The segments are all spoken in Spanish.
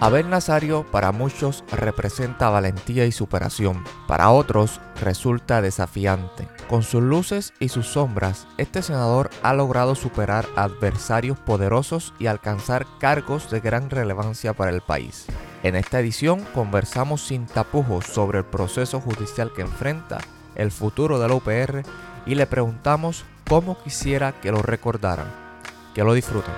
Abel Nazario para muchos representa valentía y superación, para otros resulta desafiante. Con sus luces y sus sombras, este senador ha logrado superar adversarios poderosos y alcanzar cargos de gran relevancia para el país. En esta edición conversamos sin tapujos sobre el proceso judicial que enfrenta, el futuro de la UPR y le preguntamos cómo quisiera que lo recordaran. Que lo disfruten.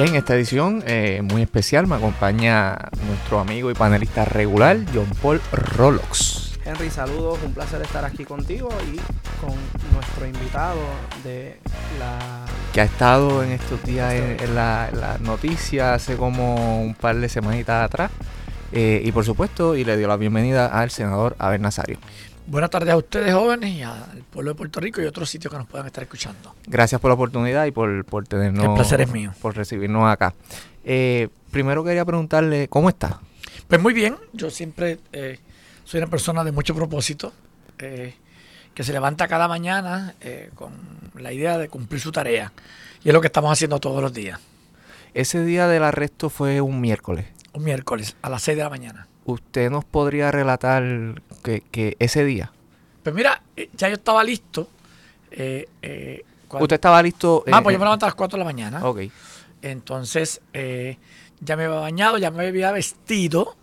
En esta edición eh, muy especial me acompaña nuestro amigo y panelista regular, John Paul Rolox. Henry, saludos, un placer estar aquí contigo y con nuestro invitado de la... Que ha estado en estos días en, la, noticia hace como un par de semanitas atrás. Eh, y por supuesto, y le dio la bienvenida al senador Abel Nazario. Buenas tardes a ustedes jóvenes y al pueblo de Puerto Rico y otros sitios que nos puedan estar escuchando. Gracias por la oportunidad y por, por tenernos. El placer es mío. Por recibirnos acá. Eh, primero quería preguntarle, ¿cómo está? Pues muy bien, yo siempre eh, soy una persona de mucho propósito, eh, que se levanta cada mañana con la idea de cumplir su tarea. Y es lo que estamos haciendo todos los días. Ese día del arresto fue un miércoles. Un miércoles, a las 6 de la mañana. ¿Usted nos podría relatar que, ese día? Pues mira, eh, ya yo estaba listo. Eh, eh, ¿Usted estaba listo? ah, pues yo me levanté a las 4 de la mañana. Ok. Entonces, ya me había bañado, ya me había vestido.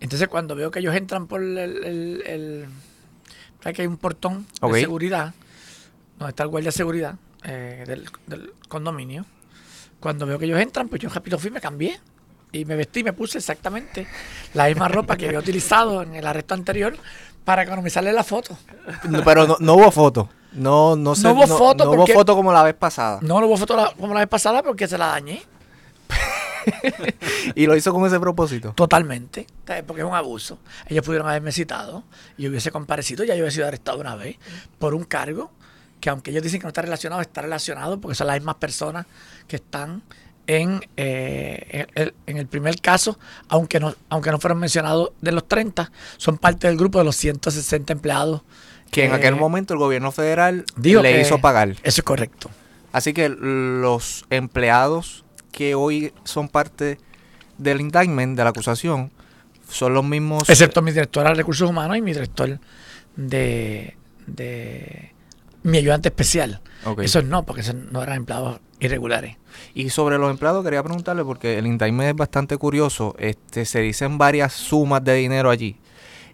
Entonces, cuando veo que ellos entran por el. el, que hay un portón de seguridad, donde está el guardia de seguridad del, del, condominio. Cuando veo que ellos entran, pues yo rápido fui me cambié y me vestí, me puse exactamente la misma ropa que había utilizado en el arresto anterior para economizarle la foto. pero no, hubo foto. No, no, no hubo foto. No, hubo foto como la vez pasada. No, no hubo foto como la vez pasada porque se la dañé. y lo hizo con ese propósito. Totalmente, porque es un abuso. Ellos pudieron haberme citado y hubiese comparecido, ya yo hubiese sido arrestado una vez por un cargo que aunque ellos dicen que no está relacionado, está relacionado porque son las mismas personas que están en, eh, en, el primer caso, aunque no, aunque no fueron mencionados de los 30, son parte del grupo de los 160 empleados. Que en aquel momento el gobierno federal le hizo pagar. Eso es correcto. Así que los empleados que hoy son parte del indictment, de la acusación, son los mismos. Excepto mi director de recursos humanos y mi director de, de mi ayudante especial. Esos no, porque esos no eran empleados irregulares. Y sobre los empleados quería preguntarle, porque el indictment es bastante curioso, este, se dicen varias sumas de dinero allí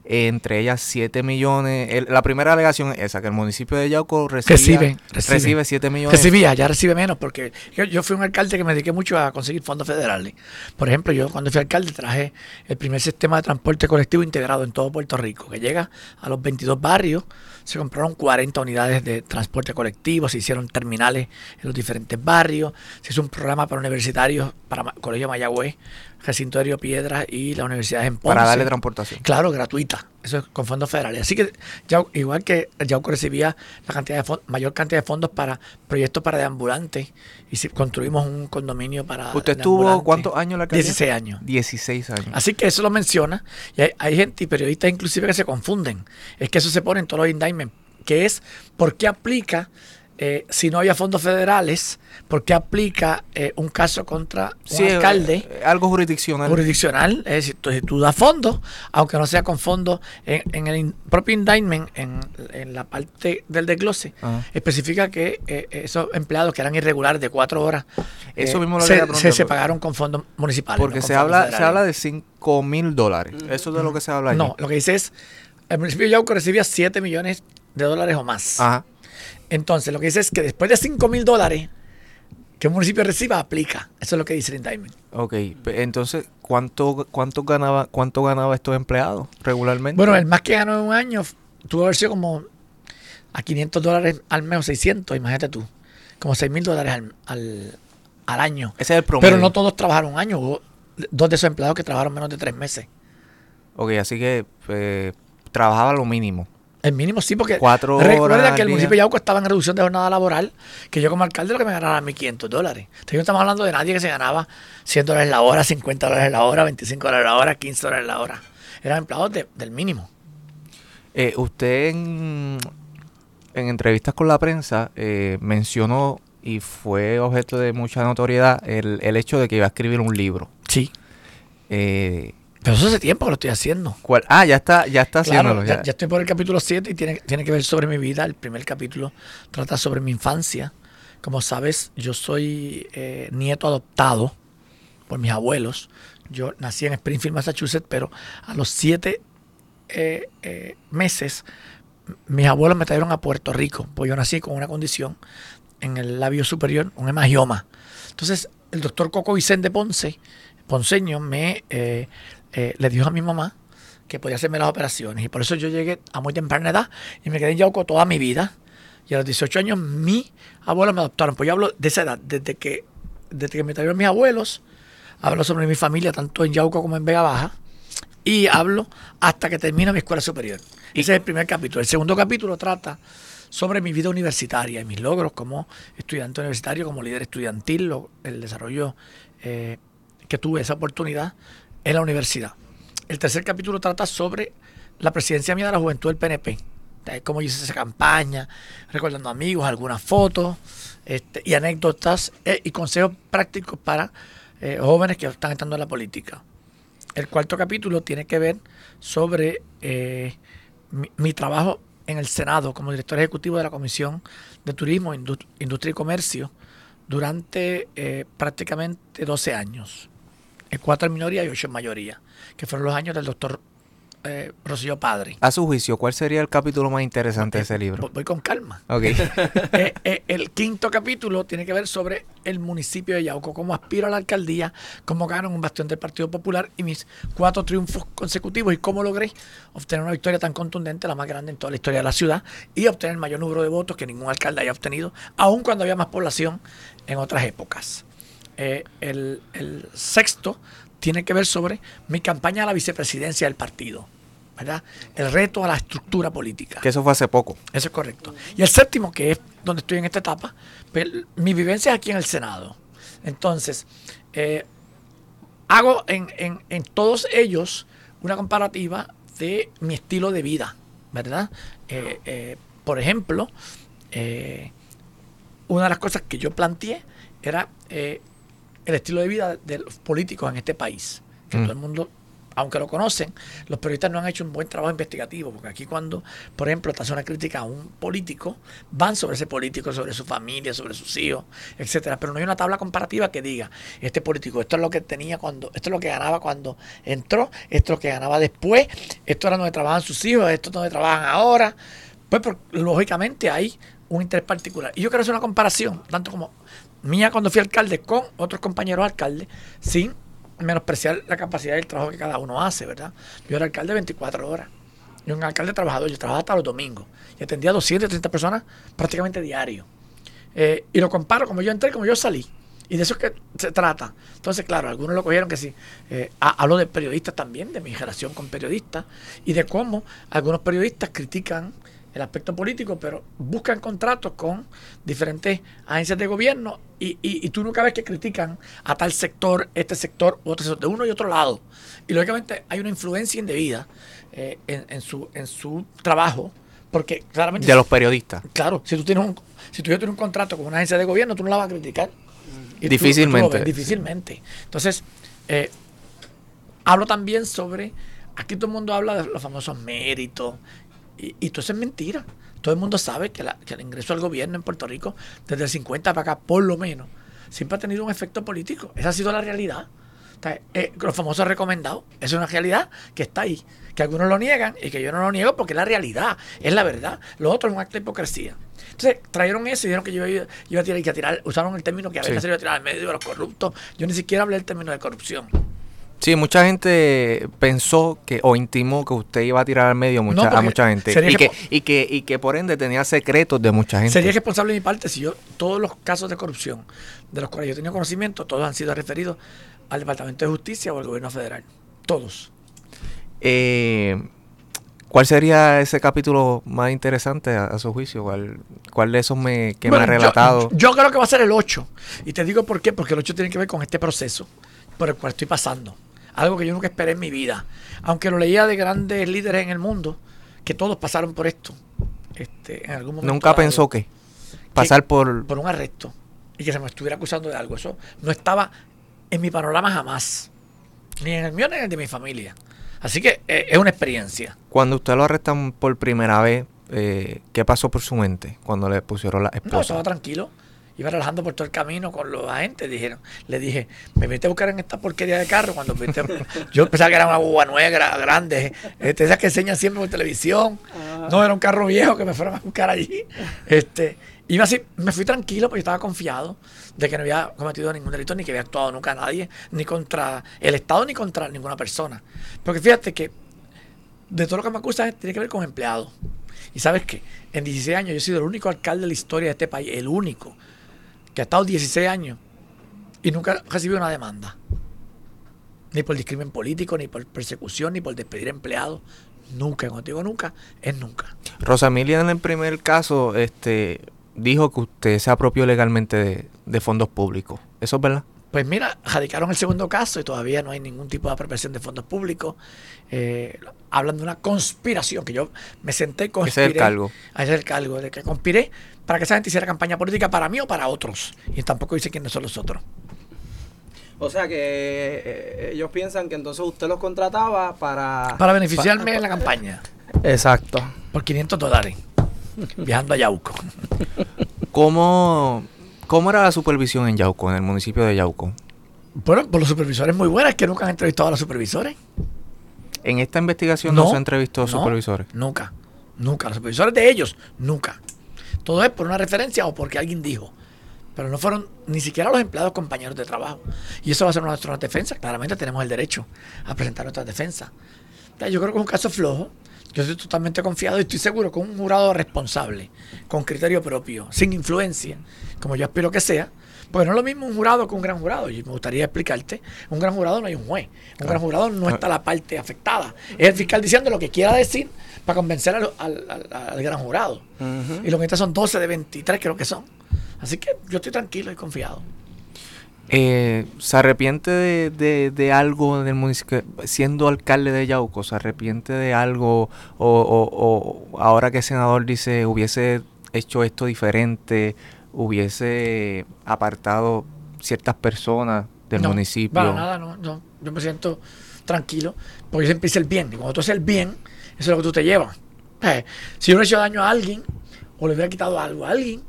entre ellas 7 millones. la primera alegación es esa, que el municipio de Yauco recibe, recibe, 7 millones. Recibía, ya recibe menos, porque yo, fui un alcalde que me dediqué mucho a conseguir fondos federales. Por ejemplo, yo cuando fui alcalde traje el primer sistema de transporte colectivo integrado en todo Puerto Rico, que llega a los 22 barrios. Se compraron 40 unidades de transporte colectivo, se hicieron terminales en los diferentes barrios, se hizo un programa para universitarios, para Colegio Mayagüez, Recinto de Río Piedras y la Universidad en Ponce. Para darle transportación. Claro, gratuita. Eso es con fondos federales. Así que ya, igual que Yauco recibía la cantidad de mayor cantidad de fondos para proyectos para deambulantes y si construimos un condominio para ¿Usted estuvo cuántos años la alcaldía? 16 años. 16 años. Así que eso lo menciona y hay, gente y periodistas inclusive que se confunden. Es que eso se pone en todos los indictments, que es por qué aplica eh, si no había fondos federales, ¿por qué aplica eh, un caso contra un alcalde? Eh, algo jurisdiccional. Jurisdiccional, es decir, tú, tú das fondos, aunque no sea con fondos, en, el propio indictment, en, la parte del desglose, especifica que esos empleados que eran irregulares de cuatro horas, Eso mismo se, se, pagaron con fondos municipales. Porque se, habla, se habla de 5 mil dólares. Eso es de lo que se habla ahí. No, lo que dice es, el municipio de Yauco recibía 7 millones de dólares o más. Ajá. Entonces, lo que dice es que después de 5 mil dólares que un municipio reciba, aplica. Eso es lo que dice el indictment. Ok, entonces, ¿cuánto, cuánto, ganaba, ¿cuánto ganaba estos empleados regularmente? Bueno, el más que ganó en un año tuvo que haber sido como a 500 dólares al mes o 600, imagínate tú. Como 6 mil dólares al, año. Ese es el promedio. Pero no todos trabajaron un año. Hubo dos de esos empleados que trabajaron menos de tres meses. Ok, así que eh, trabajaba lo mínimo. El mínimo sí, porque Cuatro recuerda que el municipio de Yauco estaba en reducción de jornada laboral, que yo como alcalde lo que me ganaba 1.500 dólares. Entonces no estamos hablando de nadie que se ganaba 100 dólares la hora, 50 dólares la hora, 25 dólares la hora, 15 dólares la hora. Eran empleados del mínimo. Eh, usted en, entrevistas con la prensa eh, mencionó y fue objeto de mucha notoriedad el, el hecho de que iba a escribir un libro. Sí. Eh, pero eso hace tiempo que lo estoy haciendo. ¿Cuál? Ah, ya está, ya está haciéndolo. Ya. estoy por el capítulo 7 y tiene, tiene que ver sobre mi vida. El primer capítulo trata sobre mi infancia. Como sabes, yo soy eh, nieto adoptado por mis abuelos. Yo nací en Springfield, Massachusetts, pero a los siete eh, eh, meses mis abuelos me trajeron a Puerto Rico, pues yo nací con una condición en el labio superior, un hemagioma. Entonces, el doctor Coco Vicente Ponce, Ponceño, me eh, le dijo a mi mamá que podía hacerme las operaciones. Y por eso yo llegué a muy temprana edad y me quedé en Yauco toda mi vida. Y a los 18 años mi abuelo me adoptaron. Pues yo hablo de esa edad, desde que, desde que me trajeron mis abuelos, hablo sobre mi familia, tanto en Yauco como en Vega Baja. Y hablo hasta que termina mi escuela superior. Ese es el primer capítulo. El segundo capítulo trata sobre mi vida universitaria y mis logros como estudiante universitario, como líder estudiantil, el desarrollo eh, que tuve esa oportunidad en la universidad. El tercer capítulo trata sobre la presidencia mía de la juventud del PNP. Cómo hice esa campaña, recordando amigos, algunas fotos este, y anécdotas eh, y consejos prácticos para eh, jóvenes que están entrando en la política. El cuarto capítulo tiene que ver sobre eh, mi, trabajo en el Senado como director ejecutivo de la Comisión de Turismo, Industria y Comercio durante prácticamente 12 años cuatro en minoría y ocho en mayoría, que fueron los años del doctor eh, Rocío Padre. A su juicio, ¿cuál sería el capítulo más interesante de ese libro? Voy con calma. Okay. Eh, eh, el quinto capítulo tiene que ver sobre el municipio de Yauco, cómo aspiro a la alcaldía, cómo gano un bastión del Partido Popular y mis cuatro triunfos consecutivos y cómo logré obtener una victoria tan contundente, la más grande en toda la historia de la ciudad, y obtener el mayor número de votos que ningún alcalde haya obtenido, aun cuando había más población en otras épocas. Eh, el, sexto tiene que ver sobre mi campaña a la vicepresidencia del partido. ¿verdad? El reto a la estructura política. Que eso fue hace poco. Eso es correcto. Y el séptimo, que es donde estoy en esta etapa, pues, mi vivencia es aquí en el Senado. Entonces, eh, hago en, en, todos ellos una comparativa de mi estilo de vida, ¿verdad? Eh, por ejemplo, una de las cosas que yo planteé era el estilo de vida de los políticos en este país. Que mm. todo el mundo, aunque lo conocen, los periodistas no han hecho un buen trabajo investigativo, porque aquí cuando, por ejemplo, te hace una crítica a un político, van sobre ese político, sobre su familia, sobre sus hijos, etcétera. Pero no hay una tabla comparativa que diga, este político, esto es lo que tenía cuando, esto es lo que ganaba cuando entró, esto es lo que ganaba después, esto era donde trabajan sus hijos, esto es donde trabajan ahora. Pues, lógicamente hay un interés particular. Y yo quiero hacer una comparación, tanto como mía cuando fui alcalde con otros compañeros alcaldes, sin menospreciar la capacidad del trabajo que cada uno hace, ¿verdad? Yo era alcalde 24 horas. Yo un alcalde trabajador, yo trabajaba hasta los domingos y atendía a 230 personas prácticamente diario. Eh, y lo comparo como yo entré, como yo salí. Y de eso es que se trata. Entonces, claro, algunos lo cogieron que sí. Eh, hablo de periodistas también, de mi generación con periodistas, y de cómo algunos periodistas critican el aspecto político, pero buscan contratos con diferentes agencias de gobierno y, y, tú nunca ves que critican a tal sector, este sector, otro sector, de uno y otro lado. Y lógicamente hay una influencia indebida eh, en, su, en su trabajo, porque claramente... De los periodistas. Claro, si tú tienes un, si tú tienes un contrato con una agencia de gobierno, tú no la vas a criticar. difícilmente. difícilmente. Entonces, eh, hablo también sobre... Aquí todo el mundo habla de los famosos méritos y, y todo eso es mentira. Todo el mundo sabe que, el ingreso al gobierno en Puerto Rico, desde el 50 para acá, por lo menos, siempre ha tenido un efecto político. Esa ha sido la realidad. Eh, los famosos recomendados, esa es una realidad que está ahí. Que algunos lo niegan y que yo no lo niego porque es la realidad, es la verdad. Lo otro es un acto de hipocresía. Entonces, trajeron eso y dijeron que yo iba, a tirar, que tirar, usaron el término que a veces se iba a tirar al medio de los corruptos. Yo ni siquiera hablé del término de corrupción. Sí, mucha gente pensó que o intimó que usted iba a tirar al medio mucha, a mucha gente y que, y, que, y que por ende tenía secretos de mucha gente. Sería responsable de mi parte si yo, todos los casos de corrupción de los cuales yo tenía conocimiento, todos han sido referidos al Departamento de Justicia o al Gobierno Federal. Todos. Eh, ¿Cuál sería ese capítulo más interesante a, su juicio? ¿Cuál, ¿Cuál, de esos me, que me ha relatado? Yo, yo creo que va a ser el 8. Y te digo por qué, porque el 8 tiene que ver con este proceso por el cual estoy pasando algo que yo nunca esperé en mi vida. Aunque lo leía de grandes líderes en el mundo, que todos pasaron por esto. Este, en algún momento nunca pensó que pasar por... Por un arresto. y que se me estuviera acusando de algo. Eso no estaba en mi panorama jamás. Ni en el mío ni en el de mi familia. Así que eh, es una experiencia. Cuando usted lo arrestan por primera vez, eh, ¿qué pasó por su mente cuando le pusieron la esposa? No, estaba tranquilo. Iba relajando por todo el camino con los agentes. Dijeron, le dije, me metí a buscar en esta porquería de carro. Cuando yo pensaba que era una guagua nueva, grande. Este, esas que enseñan siempre por televisión. Ah. No, era un carro viejo que me fueron a buscar allí. Este, iba así, me fui tranquilo porque estaba confiado de que no había cometido ningún delito, ni que había actuado nunca a nadie, ni contra el Estado, ni contra ninguna persona. Porque fíjate que de todo lo que me acusan tiene que ver con empleados. Y sabes que en 16 años yo he sido el único alcalde de la historia de este país, el único, que ha estado 16 años y nunca ha recibido una demanda. Ni por discrimen político, ni por persecución, ni por despedir empleados. Nunca, cuando digo nunca, es nunca. Rosa Emilia en el primer caso este, dijo que usted se apropió legalmente de, fondos públicos. ¿Eso es verdad? Pues mira, radicaron el segundo caso y todavía no hay ningún tipo de apropiación de fondos públicos. Eh, hablan de una conspiración, que yo me senté con Ese es el cargo. Ese es el cargo, de que conspiré para que esa gente hiciera campaña política para mí o para otros. Y tampoco dice quiénes son los otros. O sea que eh, ellos piensan que entonces usted los contrataba para... Para beneficiarme en la campaña. Exacto. Por 500 dólares. viajando a Yauco. ¿Cómo, ¿Cómo era la supervisión en Yauco, en el municipio de Yauco? Bueno, por los supervisores muy buenas, que nunca han entrevistado a los supervisores. ¿En esta investigación no, se entrevistó a supervisores? Nunca, nunca. Los supervisores de ellos, nunca. Todo es por una referencia o porque alguien dijo. Pero no fueron ni siquiera los empleados compañeros de trabajo. Y eso va a ser nuestra defensa. Claramente tenemos el derecho a presentar nuestra defensa. Yo creo que es un caso flojo. Yo estoy totalmente confiado y estoy seguro que un jurado responsable, con criterio propio, sin influencia, como yo espero que sea, porque no es lo mismo un jurado que un gran jurado. Y me gustaría explicarte, un gran jurado no hay un juez. Un gran jurado no está la parte afectada. Es el fiscal diciendo lo que quiera decir para convencer al, gran jurado. Y lo que son 12 de 23 creo que son. Así que yo estoy tranquilo y confiado. Eh, ¿Se arrepiente de, de, algo del municipio, siendo alcalde de Yauco? ¿Se arrepiente de algo? O, ahora que el senador dice hubiese hecho esto diferente, hubiese apartado ciertas personas del municipio? Para nada, no, no. Yo me siento tranquilo, porque yo siempre hice el bien. Y cuando tú haces el bien, eso es lo que tú te llevas. Eh, si yo no he hecho daño a alguien, o le hubiera quitado algo a alguien,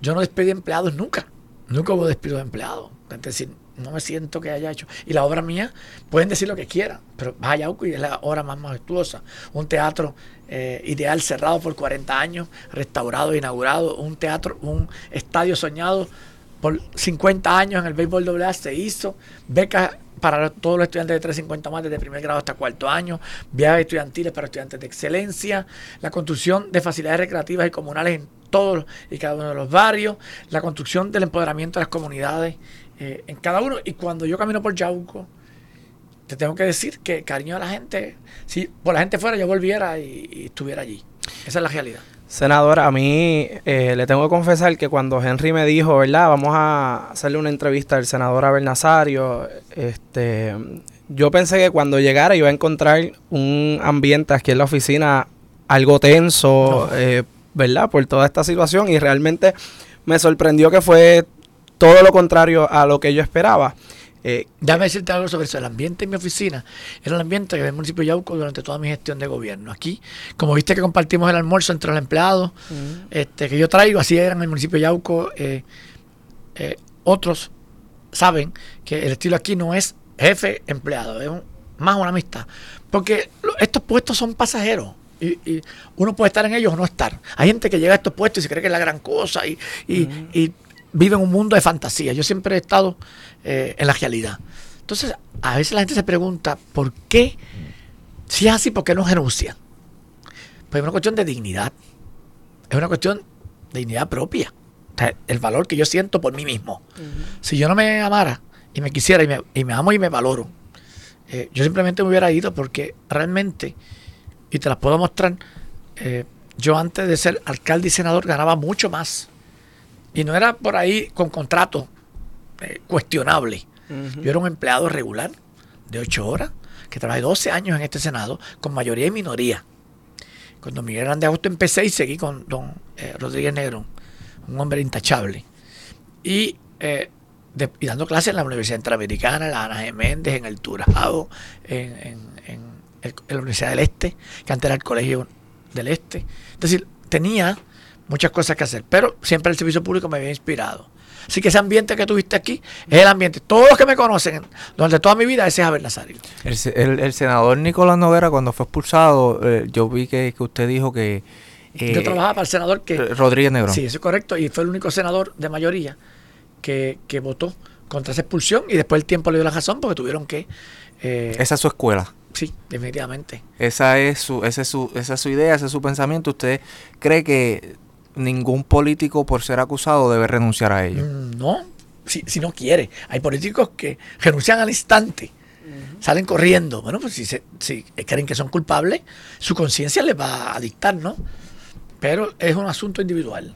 yo no despedí empleados nunca. Nunca hubo despido de empleados. Es decir, no me siento que haya hecho. Y la obra mía, pueden decir lo que quieran, pero vaya es la obra más majestuosa. Un teatro eh, ideal cerrado por 40 años, restaurado, inaugurado. Un teatro, un estadio soñado por 50 años en el béisbol AA se hizo. Becas para todos los estudiantes de 350 más desde primer grado hasta cuarto año, viajes estudiantiles para estudiantes de excelencia, la construcción de facilidades recreativas y comunales en todos y cada uno de los barrios, la construcción del empoderamiento de las comunidades eh, en cada uno. Y cuando yo camino por Yauco, te tengo que decir que cariño a la gente, si por la gente fuera yo volviera y, estuviera allí. Esa es la realidad. Senador, a mí eh, le tengo que confesar que cuando Henry me dijo, ¿verdad? Vamos a hacerle una entrevista al senador Abel Nazario, este, yo pensé que cuando llegara iba a encontrar un ambiente aquí en la oficina algo tenso, eh, ¿verdad? Por toda esta situación y realmente me sorprendió que fue todo lo contrario a lo que yo esperaba. Eh, Déjame decirte algo sobre eso. El ambiente en mi oficina era el ambiente del municipio de Yauco durante toda mi gestión de gobierno. Aquí, como viste que compartimos el almuerzo entre los empleados este, que yo traigo, así era en el municipio de Yauco. Eh, eh, otros saben que el estilo aquí no es jefe-empleado, es más una amistad. Porque estos puestos son pasajeros. Y, uno puede estar en ellos o no estar. Hay gente que llega a estos puestos y se cree que es la gran cosa y, y, vive en un mundo de fantasía. Yo siempre he estado eh, en la realidad. Entonces, a veces la gente se pregunta, ¿por qué? Si es así, ¿por qué no renuncian? Pues es una cuestión de dignidad. Es una cuestión de dignidad propia. el valor que yo siento por mí mismo. Si yo no me amara y me quisiera y me, y me amo y me valoro, eh, yo simplemente me hubiera ido porque realmente y te las puedo mostrar. Eh, yo antes de ser alcalde y senador ganaba mucho más. Y no era por ahí con contrato eh, cuestionable. Yo era un empleado regular de 8 horas, que trabajé 12 años en este Senado, con mayoría y minoría. Cuando Miguel Grande Augusto empecé y seguí con don eh, Rodríguez Negro, un hombre intachable. y, eh, dando clases en la Universidad Interamericana, en la Ana Méndez, en el Turajado, en, la Universidad del Este, que antes era el Colegio del Este. Es decir, tenía muchas cosas que hacer, pero siempre el servicio público me había inspirado. Así que ese ambiente que tuviste aquí es el ambiente. Todos los que me conocen durante toda mi vida, ese es Abel Nazario. El, senador Nicolás Noguera, cuando fue expulsado, eh, yo vi que, usted dijo que. Eh, yo trabajaba para el senador que. Rodríguez Negro. Sí, eso es correcto. Y fue el único senador de mayoría que, que votó contra esa expulsión. Y después el tiempo le dio la razón porque tuvieron que. Eh, esa es su escuela. Sí, definitivamente. Esa es su, esa es su, esa es su idea, ese es su pensamiento. ¿Usted cree que ningún político por ser acusado debe renunciar a ello. Mm, no, si, si no quiere. Hay políticos que renuncian al instante, salen corriendo. Bueno, pues si, si creen que son culpables, su conciencia les va a dictar, ¿no? Pero es un asunto individual.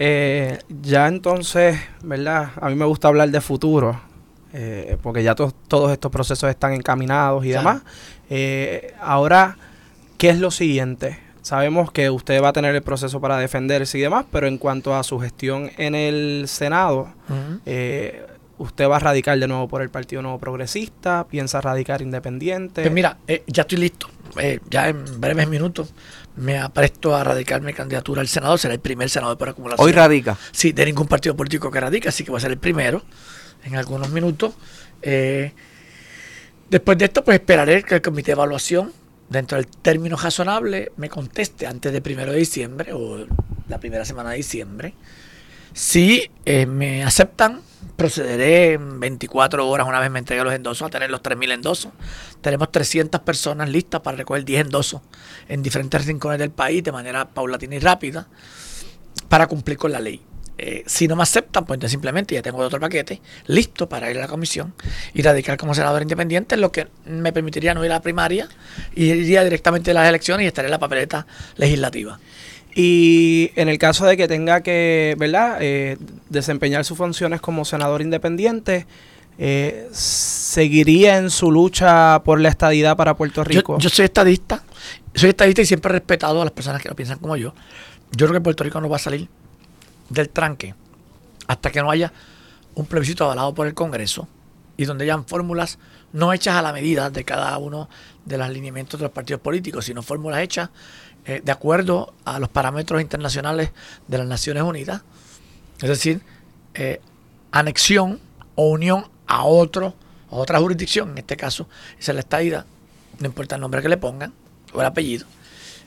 Eh, ya entonces, ¿verdad? A mí me gusta hablar de futuro, eh, porque ya todos estos procesos están encaminados y demás. Eh, ahora, ¿qué es lo siguiente? Sabemos que usted va a tener el proceso para defenderse y demás, pero en cuanto a su gestión en el Senado, eh, ¿usted va a radicar de nuevo por el Partido Nuevo Progresista? ¿Piensa radicar independiente? Pues mira, eh, ya estoy listo. Eh, ya en breves minutos me apresto a radicar mi candidatura al Senado. Será el primer senador por acumulación. ¿Hoy radica? Sí, de ningún partido político que radica, así que va a ser el primero en algunos minutos. después de esto, pues esperaré que el comité de evaluación dentro del término razonable, me conteste antes del primero de diciembre o la primera semana de diciembre. Si eh, me aceptan, procederé en 24 horas, una vez me entregue los endosos, a tener los 3.000 endosos. Tenemos 300 personas listas para recoger 10 endosos en diferentes rincones del país de manera paulatina y rápida para cumplir con la ley. Eh, si no me aceptan, pues simplemente ya tengo otro paquete listo para ir a la comisión y radicar como senador independiente, lo que me permitiría no ir a la primaria y iría directamente a las elecciones y estaré en la papeleta legislativa. Y en el caso de que tenga que, ¿verdad?, eh, desempeñar sus funciones como senador independiente, eh, ¿seguiría en su lucha por la estadidad para Puerto Rico? Yo, soy estadista, soy estadista y siempre he respetado a las personas que lo piensan como yo. Yo creo que Puerto Rico no va a salir del tranque hasta que no haya un plebiscito avalado por el Congreso y donde hayan fórmulas no hechas a la medida de cada uno de los alineamientos de los partidos políticos, sino fórmulas hechas eh, de acuerdo a los parámetros internacionales de las Naciones Unidas, es decir, eh, anexión o unión a otro, a otra jurisdicción, en este caso, es la estadidad, no importa el nombre que le pongan o el apellido,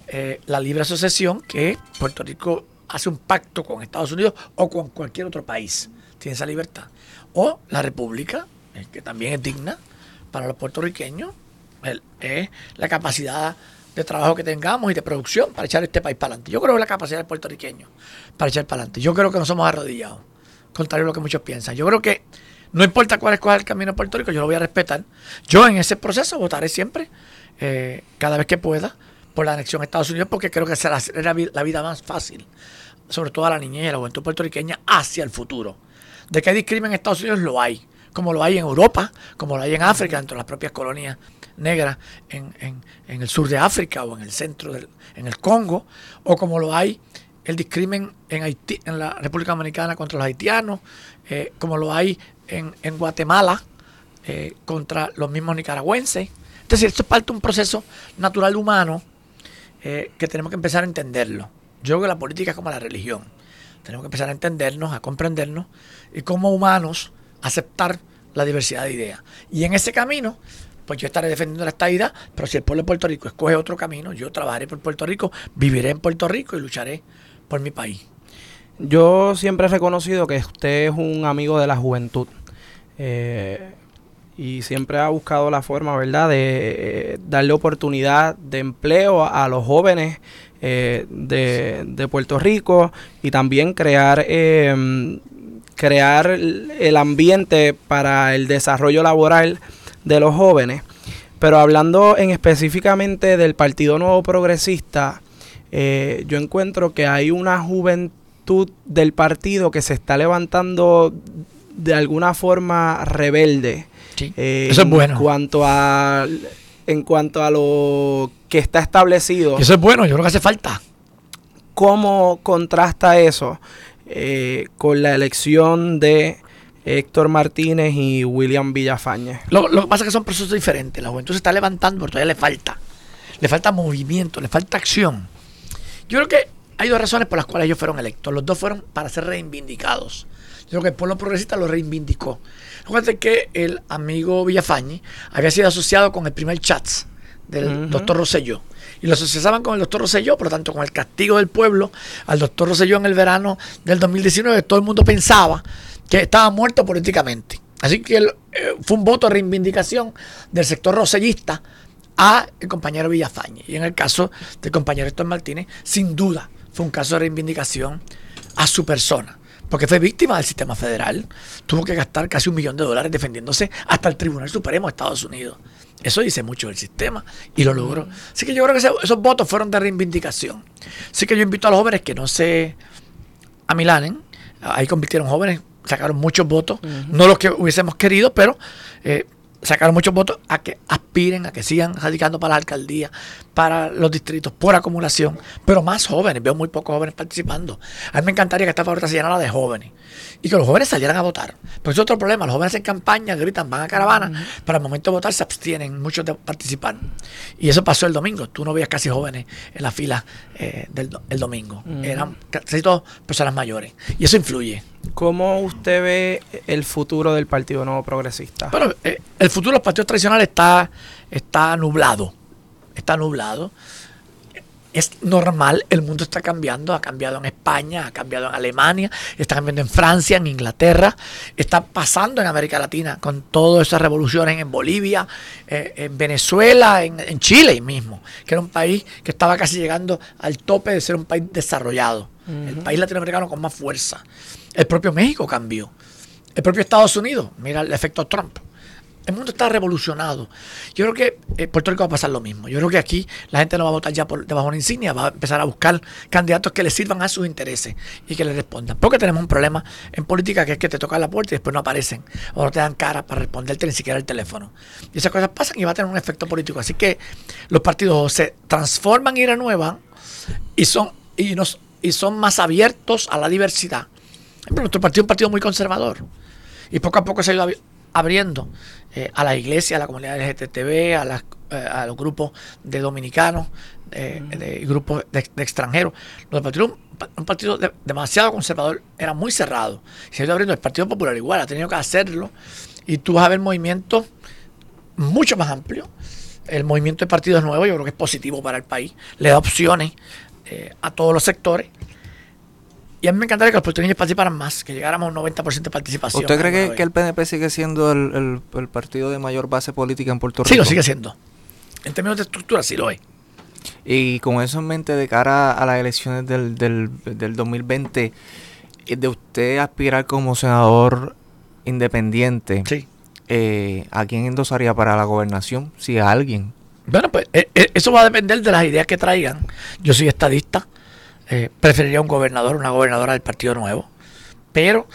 eh, la libre asociación que Puerto Rico hace un pacto con Estados Unidos o con cualquier otro país. Tiene esa libertad. O la República, eh, que también es digna para los puertorriqueños, es la capacidad de trabajo que tengamos y de producción para echar este país para adelante. Yo creo que la capacidad del puertorriqueño para echar para adelante. Yo creo que no somos arrodillados, contrario a lo que muchos piensan. Yo creo que no importa cuál es el camino de Puerto Rico, yo lo voy a respetar. Yo en ese proceso votaré siempre, eh, cada vez que pueda, por la anexión a Estados Unidos, porque creo que será la vida más fácil sobre todo a la niñez y la juventud puertorriqueña, hacia el futuro. De que hay discrimen en Estados Unidos lo hay, como lo hay en Europa, como lo hay en África, dentro de las propias colonias negras en, el sur de África o en el centro, del, en el Congo, o como lo hay el discrimen en, Haití, en la República Dominicana contra los haitianos, eh, como lo hay en, Guatemala eh, contra los mismos nicaragüenses. Es decir, esto es parte de un proceso natural humano eh, que tenemos que empezar a entenderlo. Yo creo que la política es como la religión. Tenemos que empezar a entendernos, a comprendernos y como humanos aceptar la diversidad de ideas. Y en ese camino, pues yo estaré defendiendo la estadidad, pero si el pueblo de Puerto Rico escoge otro camino, yo trabajaré por Puerto Rico, viviré en Puerto Rico y lucharé por mi país. Yo siempre he reconocido que usted es un amigo de la juventud. Eh, y siempre ha buscado la forma, ¿verdad?, de eh, darle oportunidad de empleo a los jóvenes eh, de, Puerto Rico y también crear, em, crear el ambiente para el desarrollo laboral de los jóvenes. Pero hablando en específicamente del Partido Nuevo Progresista, eh, yo encuentro que hay una juventud del partido que se está levantando de alguna forma rebelde. Eh, eso es bueno. En cuanto a en cuanto a lo que está establecido. Eso es bueno, yo creo que hace falta. ¿Cómo contrasta eso eh, con la elección de Héctor Martínez y William Villafañez. Lo, lo, que pasa es que son procesos diferentes. La juventud se está levantando, pero todavía le falta. Le falta movimiento, le falta acción. Yo creo que hay dos razones por las cuales ellos fueron electos. Los dos fueron para ser reivindicados. Creo que el pueblo progresista lo reivindicó. Fíjate que el amigo Villafañe había sido asociado con el primer Chats del doctor Rosselló. Y lo asociaban con el doctor Rosselló, por lo tanto, con el castigo del pueblo al doctor Rosselló en el verano del 2019. Todo el mundo pensaba que estaba muerto políticamente. Así que eh, fue un voto de reivindicación del sector rosellista a el compañero Villafañe. Y en el caso del compañero Héctor Martínez, sin duda, fue un caso de reivindicación a su persona porque fue víctima del sistema federal, tuvo que gastar casi un millón de dólares defendiéndose hasta el Tribunal Supremo de Estados Unidos. Eso dice mucho del sistema y lo logró. Así que yo creo que esos, votos fueron de reivindicación. Así que yo invito a los jóvenes que no se amilanen. Ahí convirtieron jóvenes, sacaron muchos votos, no los que hubiésemos querido, pero eh, sacaron muchos votos a que aspiren, a que sigan radicando para la alcaldía, para los distritos, por acumulación, pero más jóvenes. Veo muy pocos jóvenes participando. A mí me encantaría que esta favorita se llenara de jóvenes y que los jóvenes salieran a votar. Porque es otro problema. Los jóvenes en campaña gritan, van a caravana, para el momento de votar se abstienen muchos de participar. Y eso pasó el domingo. Tú no veías casi jóvenes en la fila eh, del el domingo. Eran casi todos personas mayores. Y eso influye. ¿Cómo usted ve el futuro del Partido Nuevo Progresista? Bueno, eh, el futuro de los partidos tradicionales está, está nublado. Está nublado. Es normal, el mundo está cambiando, ha cambiado en España, ha cambiado en Alemania, está cambiando en Francia, en Inglaterra, está pasando en América Latina con todas esas revoluciones en Bolivia, eh, en Venezuela, en, Chile mismo, que era un país que estaba casi llegando al tope de ser un país desarrollado, el país latinoamericano con más fuerza. El propio México cambió. El propio Estados Unidos, mira el efecto Trump. El mundo está revolucionado. Yo creo que en Puerto Rico va a pasar lo mismo. Yo creo que aquí la gente no va a votar ya por debajo de una insignia, va a empezar a buscar candidatos que le sirvan a sus intereses y que le respondan. Porque tenemos un problema en política que es que te tocan la puerta y después no aparecen o no te dan cara para responderte ni siquiera el teléfono. Y esas cosas pasan y va a tener un efecto político. Así que los partidos se transforman y renuevan y son, y, nos, y son más abiertos a la diversidad nuestro partido es un partido muy conservador y poco a poco se ha ido abriendo eh, a la iglesia, a la comunidad LGTB, a, eh, a los grupos de dominicanos, eh, de grupos de, extranjeros. Nuestro partido, un partido demasiado conservador, era muy cerrado. Se ha ido abriendo el Partido Popular igual, ha tenido que hacerlo y tú vas a ver movimientos mucho más amplios. El movimiento de partidos nuevos yo creo que es positivo para el país, le da opciones a todos los sectores y a mí me encantaría que los puertorriqueños participaran más, que llegáramos a un 90% de participación. ¿Usted cree que, el PNP sigue siendo el, partido de mayor base política en Puerto Rico? Sí, lo sigue siendo. En términos de estructura, sí lo es. Y con eso en mente, de cara a las elecciones del, del, del 2020, eh, de usted aspirar como senador independiente, sí. Eh, ¿a quién endosaría para la gobernación? Si a alguien. Bueno, pues eh, eso va a depender de las ideas que traigan. Yo soy estadista eh, preferiría un gobernador, una gobernadora del Partido Nuevo. Pero,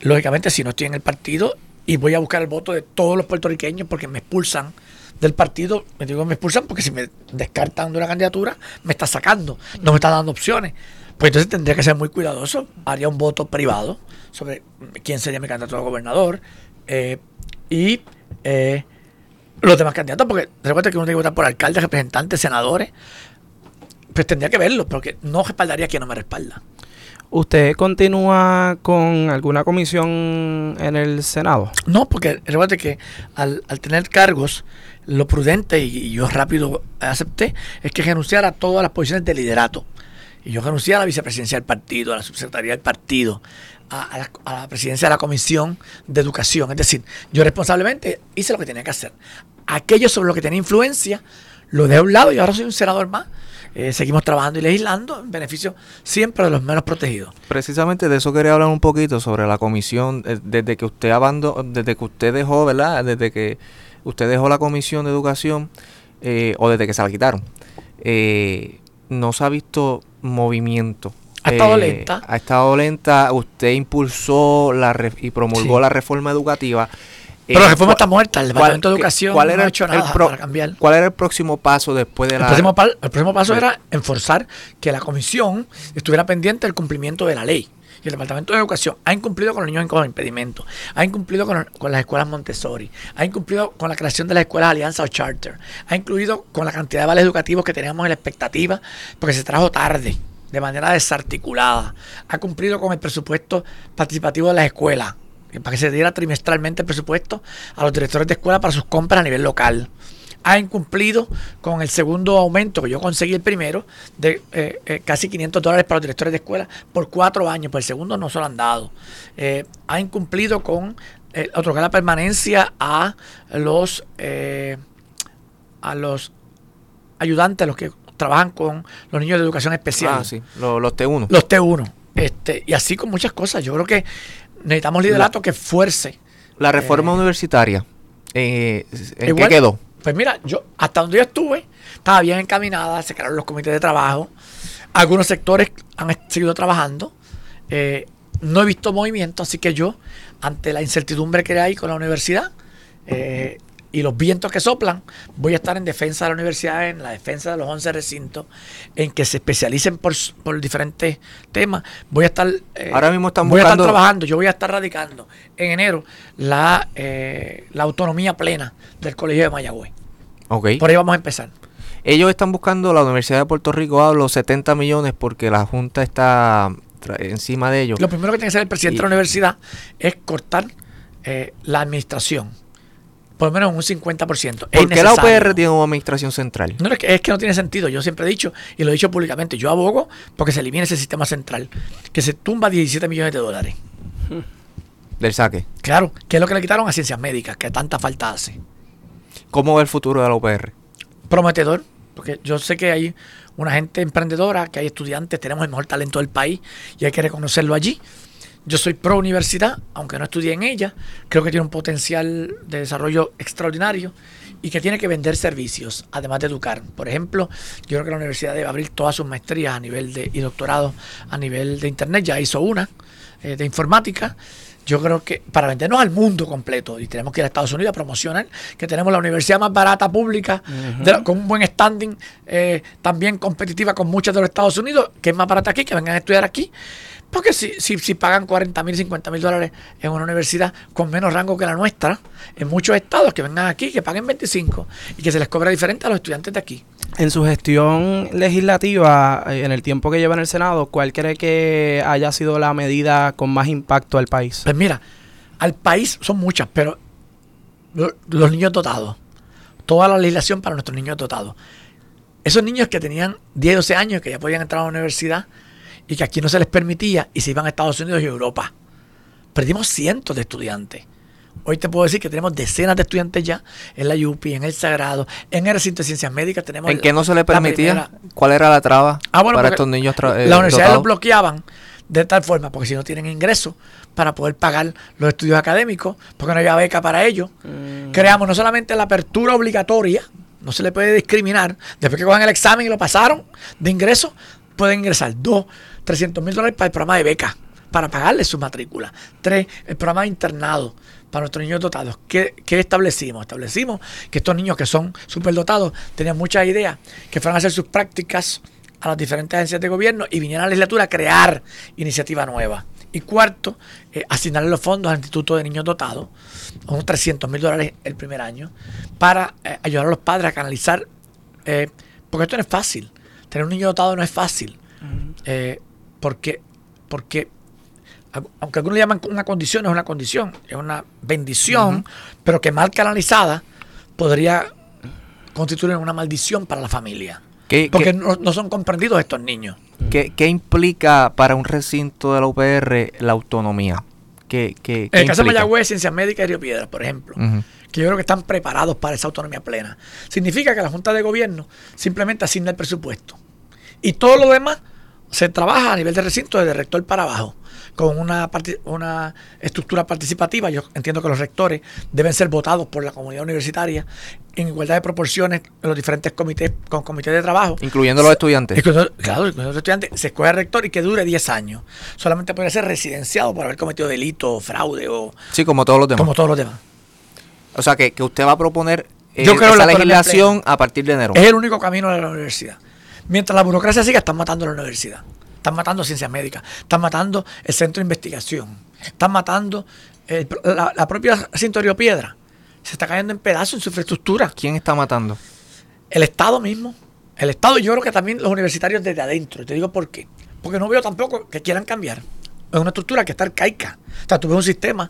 lógicamente, si no estoy en el partido y voy a buscar el voto de todos los puertorriqueños porque me expulsan del partido, me digo me expulsan porque si me descartan de una candidatura, me está sacando, no me está dando opciones. Pues entonces tendría que ser muy cuidadoso. Haría un voto privado sobre quién sería mi candidato a gobernador eh, y eh, los demás candidatos, porque recuerda que uno tiene que votar por alcaldes, representantes, senadores, pues tendría que verlo, porque no respaldaría a quien no me respalda. ¿Usted continúa con alguna comisión en el Senado? No, porque recuerde que al, tener cargos, lo prudente, y, yo rápido acepté, es que renunciara a todas las posiciones de liderato. Y yo renuncié a la vicepresidencia del partido, a la subsecretaría del partido, a, la, a, la, presidencia de la Comisión de Educación. Es decir, yo responsablemente hice lo que tenía que hacer. Aquello sobre lo que tenía influencia, lo dejé a un lado y ahora soy un senador más eh, seguimos trabajando y legislando en beneficio siempre de los menos protegidos. Precisamente de eso quería hablar un poquito sobre la comisión, eh, desde que usted abandonó, desde que usted dejó, ¿verdad? Desde que usted dejó la comisión de educación eh, o desde que se la quitaron, no se ha visto movimiento. Ha estado lenta. Ha estado lenta. Usted impulsó la y promulgó la reforma educativa. Pero la reforma está muerta, el Departamento de Educación no ha hecho nada para cambiar. ¿Cuál era el próximo paso después de la...? El próximo, el próximo paso era enforzar que la comisión estuviera pendiente del cumplimiento de la ley y el Departamento de Educación ha incumplido con los niños con impedimentos, ha incumplido con, las escuelas Montessori, ha incumplido con la creación de las escuelas Alianza o Charter, ha incluido con la cantidad de vales educativos que teníamos en la expectativa, porque se trajo tarde, de manera desarticulada, ha cumplido con el presupuesto participativo de las escuelas, para que se diera trimestralmente el presupuesto a los directores de escuela para sus compras a nivel local ha incumplido con el segundo aumento que yo conseguí el primero de eh, eh, casi 500 dólares para los directores de escuela por cuatro años, por el segundo no se lo han dado. Eh, ha incumplido con otorgar la permanencia a los a los ayudantes, los que trabajan con los niños de educación especial. Ah, sí, los, T1. Los T1. Este, y así con muchas cosas. Yo creo que necesitamos liderato que fuerce. La reforma universitaria, ¿en qué quedó? Pues mira, yo hasta donde yo estuve, estaba bien encaminada, se crearon los comités de trabajo, algunos sectores han seguido trabajando, eh, no he visto movimiento, así que yo, ante la incertidumbre que hay con la universidad eh, y los vientos que soplan, voy a estar en defensa de la universidad, en la defensa de los 11 recintos, en que se especialicen por, diferentes temas. Voy a estar, eh, Ahora mismo están voy a estar trabajando, yo voy a estar radicando en enero la, la autonomía plena del Colegio de Mayagüez. Okay. Por ahí vamos a empezar. Ellos están buscando, la Universidad de Puerto Rico hablo 70 millones porque la Junta está encima de ellos. Lo primero que tiene que hacer el presidente de la universidad es cortar eh, la administración. Por lo menos un 50%. ¿Por qué la UPR tiene una administración central? No, es que, es que no tiene sentido. Yo siempre he dicho, y lo he dicho públicamente, yo abogo porque se elimine ese sistema central, que se tumba 17 millones de dólares. Del saque. Claro, que es lo que le quitaron a ciencias médicas, que tanta falta hace. ¿Cómo ve el futuro de la UPR? Prometedor, porque yo sé que hay una gente emprendedora, que hay estudiantes, tenemos el mejor talento del país y hay que reconocerlo allí. Yo soy pro universidad, aunque no estudié en ella, creo que tiene un potencial de desarrollo extraordinario y que tiene que vender servicios, además de educar. Por ejemplo, yo creo que la universidad debe abrir todas sus maestrías a nivel de y doctorado a nivel de internet, ya hizo una eh, de informática yo creo que para vendernos al mundo completo, y tenemos que ir a Estados Unidos a promocionar que tenemos la universidad más barata pública, con un buen standing, eh, también competitiva con muchas de los Estados Unidos, que es más barata aquí, que vengan a estudiar aquí. Porque si, si, si pagan 40 mil, 50 mil dólares en una universidad con menos rango que la nuestra, en muchos estados que vengan aquí, que paguen 25 y que se les cobra diferente a los estudiantes de aquí. En su gestión legislativa, eh, en el tiempo que lleva en el Senado, ¿cuál cree que haya sido la medida con más impacto al país? Pues mira, al país son muchas, pero los niños dotados, toda la legislación para nuestros niños dotados. Esos niños que tenían 10, 12 años, que ya podían entrar a la universidad, y que aquí no se les permitía y se iban a Estados Unidos y Europa. Perdimos cientos de estudiantes. Hoy te puedo decir que tenemos decenas de estudiantes ya en la UPI, en el Sagrado, en el recinto de ciencias médicas. Tenemos ¿En qué no se les permitía? ¿Cuál era la traba ah, para estos niños? Eh, las universidades los bloqueaban de tal forma, porque si no tienen ingresos para poder pagar los estudios académicos, porque no había beca para ellos. Mm. Creamos no solamente la apertura obligatoria, no se le puede discriminar, después que cojan el examen y lo pasaron de ingresos, pueden ingresar dos 300 mil dólares para el programa de beca, para pagarle su matrícula. Tres, el programa de internado para nuestros niños dotados. ¿Qué, establecimos? Establecimos que estos niños que son superdotados tenían muchas ideas, que fueran a hacer sus prácticas a las diferentes agencias de gobierno y vinieran a la legislatura a crear iniciativa nueva. Y cuarto, eh, asignarle los fondos al Instituto de Niños Dotados, unos 300 mil dólares el primer año, para eh, ayudar a los padres a canalizar, eh, porque esto no es fácil. Tener un niño dotado no es fácil porque, porque aunque algunos llaman una condición, es una condición, es una bendición, pero que mal canalizada podría constituir una maldición para la familia. porque no, son comprendidos estos niños. ¿Qué, implica para un recinto de la UPR la autonomía? ¿Qué, qué, en el caso de Mayagüez, Ciencias Médicas y Río Piedras, por ejemplo, que yo creo que están preparados para esa autonomía plena. Significa que la Junta de Gobierno simplemente asigna el presupuesto. Y todo lo demás se trabaja a nivel de recinto desde rector para abajo, con una, una estructura participativa. Yo entiendo que los rectores deben ser votados por la comunidad universitaria en igualdad de proporciones en los diferentes comités, con comités de trabajo. Incluyendo los estudiantes. claro, incluyendo los estudiantes. Se escoge rector y que dure 10 años. Solamente puede ser residenciado por haber cometido delito, fraude o... Sí, como todos los demás. Como todos los demás. O sea, que, usted va a proponer eh, Yo creo esa la legislación a partir de enero. Es el único camino de la universidad. Mientras la burocracia siga, están matando la universidad. Están matando ciencias médicas. Están matando el centro de investigación. Están matando la, propia Cintorio Piedra. Se está cayendo en pedazos en su infraestructura. ¿Quién está matando? El Estado mismo. El Estado, yo creo que también los universitarios desde adentro. Te digo por qué. Porque no veo tampoco que quieran cambiar. Es una estructura que está arcaica. O sea, tú ves un sistema.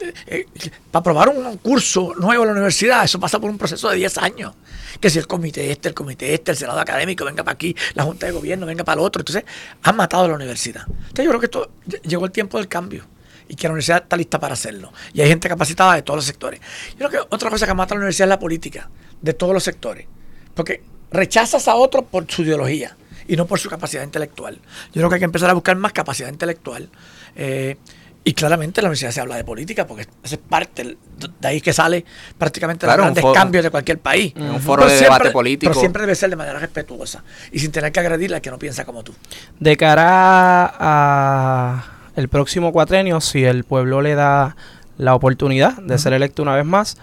Eh, eh, para aprobar un curso nuevo en la universidad, eso pasa por un proceso de 10 años. Que si el comité este, el comité este, el senado académico, venga para aquí, la junta de gobierno, venga para el otro. Entonces, han matado a la universidad. Entonces, yo creo que esto llegó el tiempo del cambio y que la universidad está lista para hacerlo. Y hay gente capacitada de todos los sectores. Yo creo que otra cosa que mata a la universidad es la política, de todos los sectores. Porque rechazas a otro por su ideología y no por su capacidad intelectual. Yo creo que hay que empezar a buscar más capacidad intelectual. Eh, y claramente en la universidad se habla de política, porque es parte, de ahí que sale prácticamente los grandes cambios de cualquier país. Un foro de debate político. Pero siempre debe ser de manera respetuosa y sin tener que agredirle al que no piensa como tú. De cara a el próximo cuatrenio, si el pueblo le da la oportunidad de ser electo una vez más,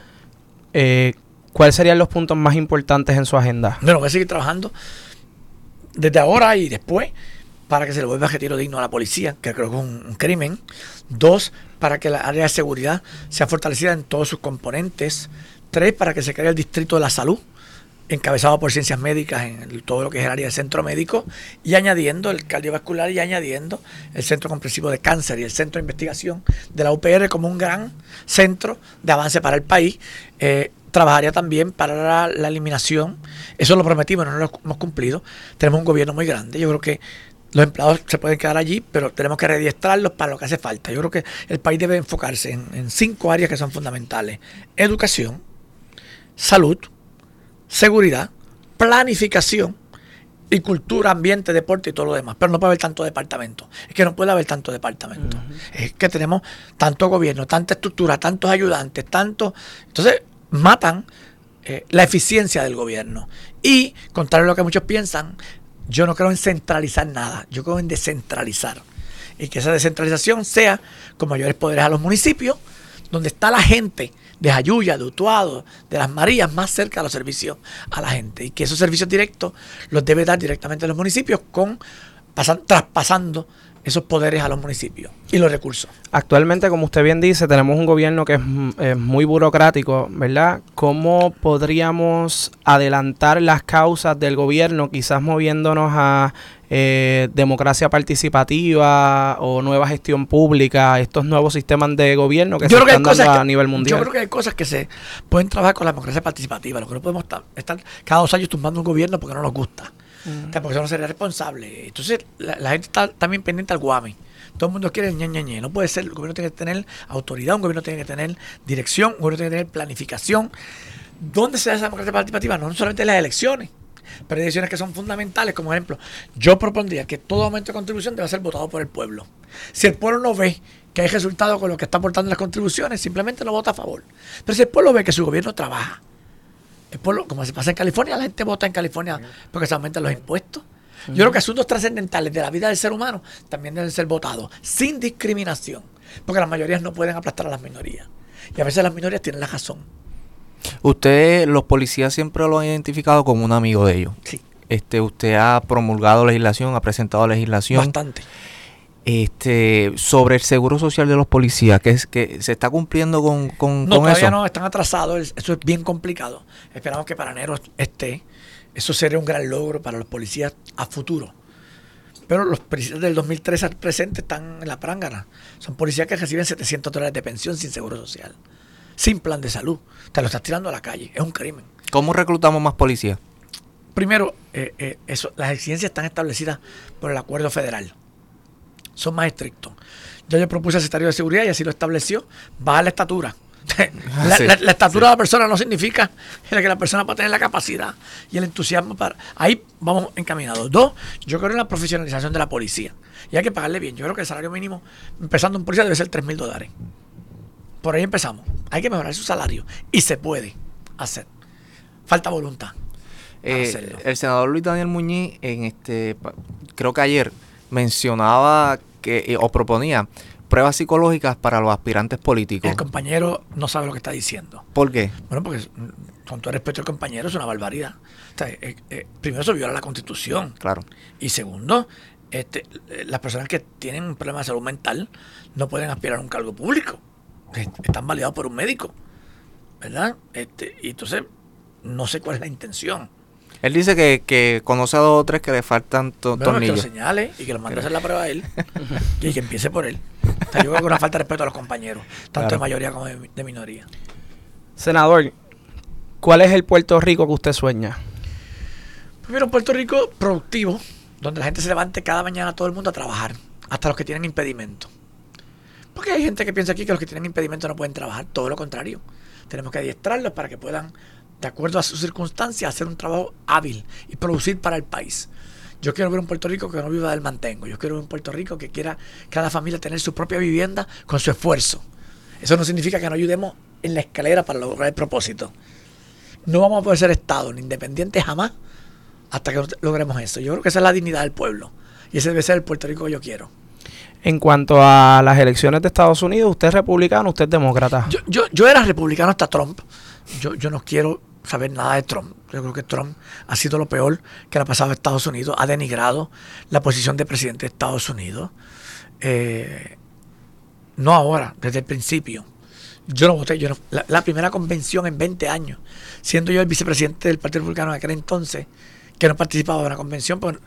eh, ¿cuáles serían los puntos más importantes en su agenda? Bueno, voy a seguir trabajando desde ahora y después para que se le vuelva a retiro digno a la policía, que creo que es un, crimen. Dos, para que la área de seguridad sea fortalecida en todos sus componentes. Tres, para que se cree el distrito de la salud, encabezado por ciencias médicas en todo lo que es el área del centro médico, y añadiendo el cardiovascular y añadiendo el centro comprensivo de cáncer y el centro de investigación de la UPR como un gran centro de avance para el país. Eh, trabajaría también para la, eliminación, eso lo prometimos, no lo hemos cumplido. Tenemos un gobierno muy grande, yo creo que los empleados se pueden quedar allí, pero tenemos que rediestrarlos para lo que hace falta. Yo creo que el país debe enfocarse en cinco áreas que son fundamentales. Educación, salud, seguridad, planificación y cultura, ambiente, deporte y todo lo demás. Pero no puede haber tanto departamento. Es que no puede haber tanto departamento. Es que tenemos tanto gobierno, tanta estructura, tantos ayudantes, tanto... Entonces, matan eh, la eficiencia del gobierno. Y, contrario a lo que muchos piensan, yo no creo en centralizar nada. Yo creo en descentralizar. Y que esa descentralización sea con mayores poderes a los municipios, donde está la gente de Ayuya, de Utuado, de las Marías, más cerca de los servicios a la gente. Y que esos servicios directos los debe dar directamente a los municipios con traspasando esos poderes a los municipios y los recursos. Actualmente, como usted bien dice, tenemos un gobierno que es, muy burocrático, ¿verdad? ¿Cómo podríamos adelantar las causas del gobierno, quizás moviéndonos a eh, democracia participativa o nueva gestión pública, estos nuevos sistemas de gobierno que se están dando a nivel mundial? Yo creo que hay cosas que se pueden trabajar con la democracia participativa. Lo que no podemos estar, cada dos años tumbando un gobierno porque no nos gusta. Porque eso no sería responsable. Entonces, la, gente está también pendiente al guami. Todo el mundo quiere ñe, ñe. No puede ser. El gobierno tiene que tener autoridad, un gobierno tiene que tener dirección, un gobierno tiene que tener planificación. ¿Dónde se da esa democracia participativa? No solamente en las elecciones, pero hay decisiones que son fundamentales. Como ejemplo, yo propondría que todo aumento de contribución debe ser votado por el pueblo. Si el pueblo no ve que hay resultados con lo que está aportando las contribuciones, simplemente no vota a favor. Pero si el pueblo ve que su gobierno trabaja, el pueblo, como se pasa en California, la gente vota en California porque se aumentan los impuestos. Yo creo que asuntos trascendentales de la vida del ser humano también deben ser votados sin discriminación, porque las mayorías no pueden aplastar a las minorías. Y a veces las minorías tienen la razón. Usted, los policías siempre lo han identificado como un amigo de ellos. Sí. Este, usted ha promulgado legislación, ha presentado legislación. Bastante este, sobre el seguro social de los policías, que es que se está cumpliendo con, con, no, todavía no, están atrasados, eso es bien complicado. Esperamos que para enero esté. Eso sería un gran logro para los policías a futuro. Pero los policías del 2003 al presente están en la prángana. Son policías que reciben 700 dólares de pensión sin seguro social, sin plan de salud. Te lo estás tirando a la calle, es un crimen. ¿Cómo reclutamos más policías? Primero, eh, eh, eso, las exigencias están establecidas por el acuerdo federal son más estrictos. Yo le propuse al secretario de Seguridad y así lo estableció, bajar la estatura. la, estatura de la persona no significa que la persona va a tener la capacidad y el entusiasmo para... Ahí vamos encaminados. Dos, yo creo en la profesionalización de la policía. Y hay que pagarle bien. Yo creo que el salario mínimo, empezando un policía, debe ser 3 mil dólares. Por ahí empezamos. Hay que mejorar su salario. Y se puede hacer. Falta voluntad. Eh, el senador Luis Daniel Muñiz, en este, creo que ayer, mencionaba que, o proponía pruebas psicológicas para los aspirantes políticos. El compañero no sabe lo que está diciendo. ¿Por qué? Bueno, porque con todo respeto al compañero es una barbaridad. Eh, eh, primero, eso viola la constitución. Claro. Y segundo, este, las personas que tienen un problema de salud mental no pueden aspirar a un cargo público. Están validados por un médico. ¿Verdad? Este, y entonces, no sé cuál es la intención. Él dice que, que conoce a dos o tres que le faltan tornillos. Que lo señale y que lo mande a hacer la prueba a él y que empiece por él. yo creo que una falta de respeto a los compañeros, tanto de mayoría como de, minoría. Senador, ¿cuál es el Puerto Rico que usted sueña? Primero, un Puerto Rico productivo, donde la gente se levante cada mañana todo el mundo a trabajar, hasta los que tienen impedimento. Porque hay gente que piensa aquí que los que tienen impedimento no pueden trabajar, todo lo contrario. Tenemos que adiestrarlos para que puedan de acuerdo a sus circunstancias, hacer un trabajo hábil y producir para el país. Yo quiero ver un Puerto Rico que no viva del mantengo. Yo quiero ver un Puerto Rico que quiera cada familia tener su propia vivienda con su esfuerzo. Eso no significa que no ayudemos en la escalera para lograr el propósito. No vamos a poder ser Estado ni independientes jamás hasta que logremos eso. Yo creo que esa es la dignidad del pueblo. Y ese debe ser el Puerto Rico que yo quiero. En cuanto a las elecciones de Estados Unidos, ¿usted es republicano usted es demócrata? Yo, yo, yo era republicano hasta Trump. Yo, yo no quiero saber nada de Trump. Yo creo que Trump ha sido lo peor que le ha pasado a Estados Unidos. Ha denigrado la posición de presidente de Estados Unidos. Eh, no ahora, desde el principio. Yo no voté. Yo la, primera convención en 20 años, siendo yo el vicepresidente del Partido Republicano en aquel entonces, que no participaba en una convención, pues,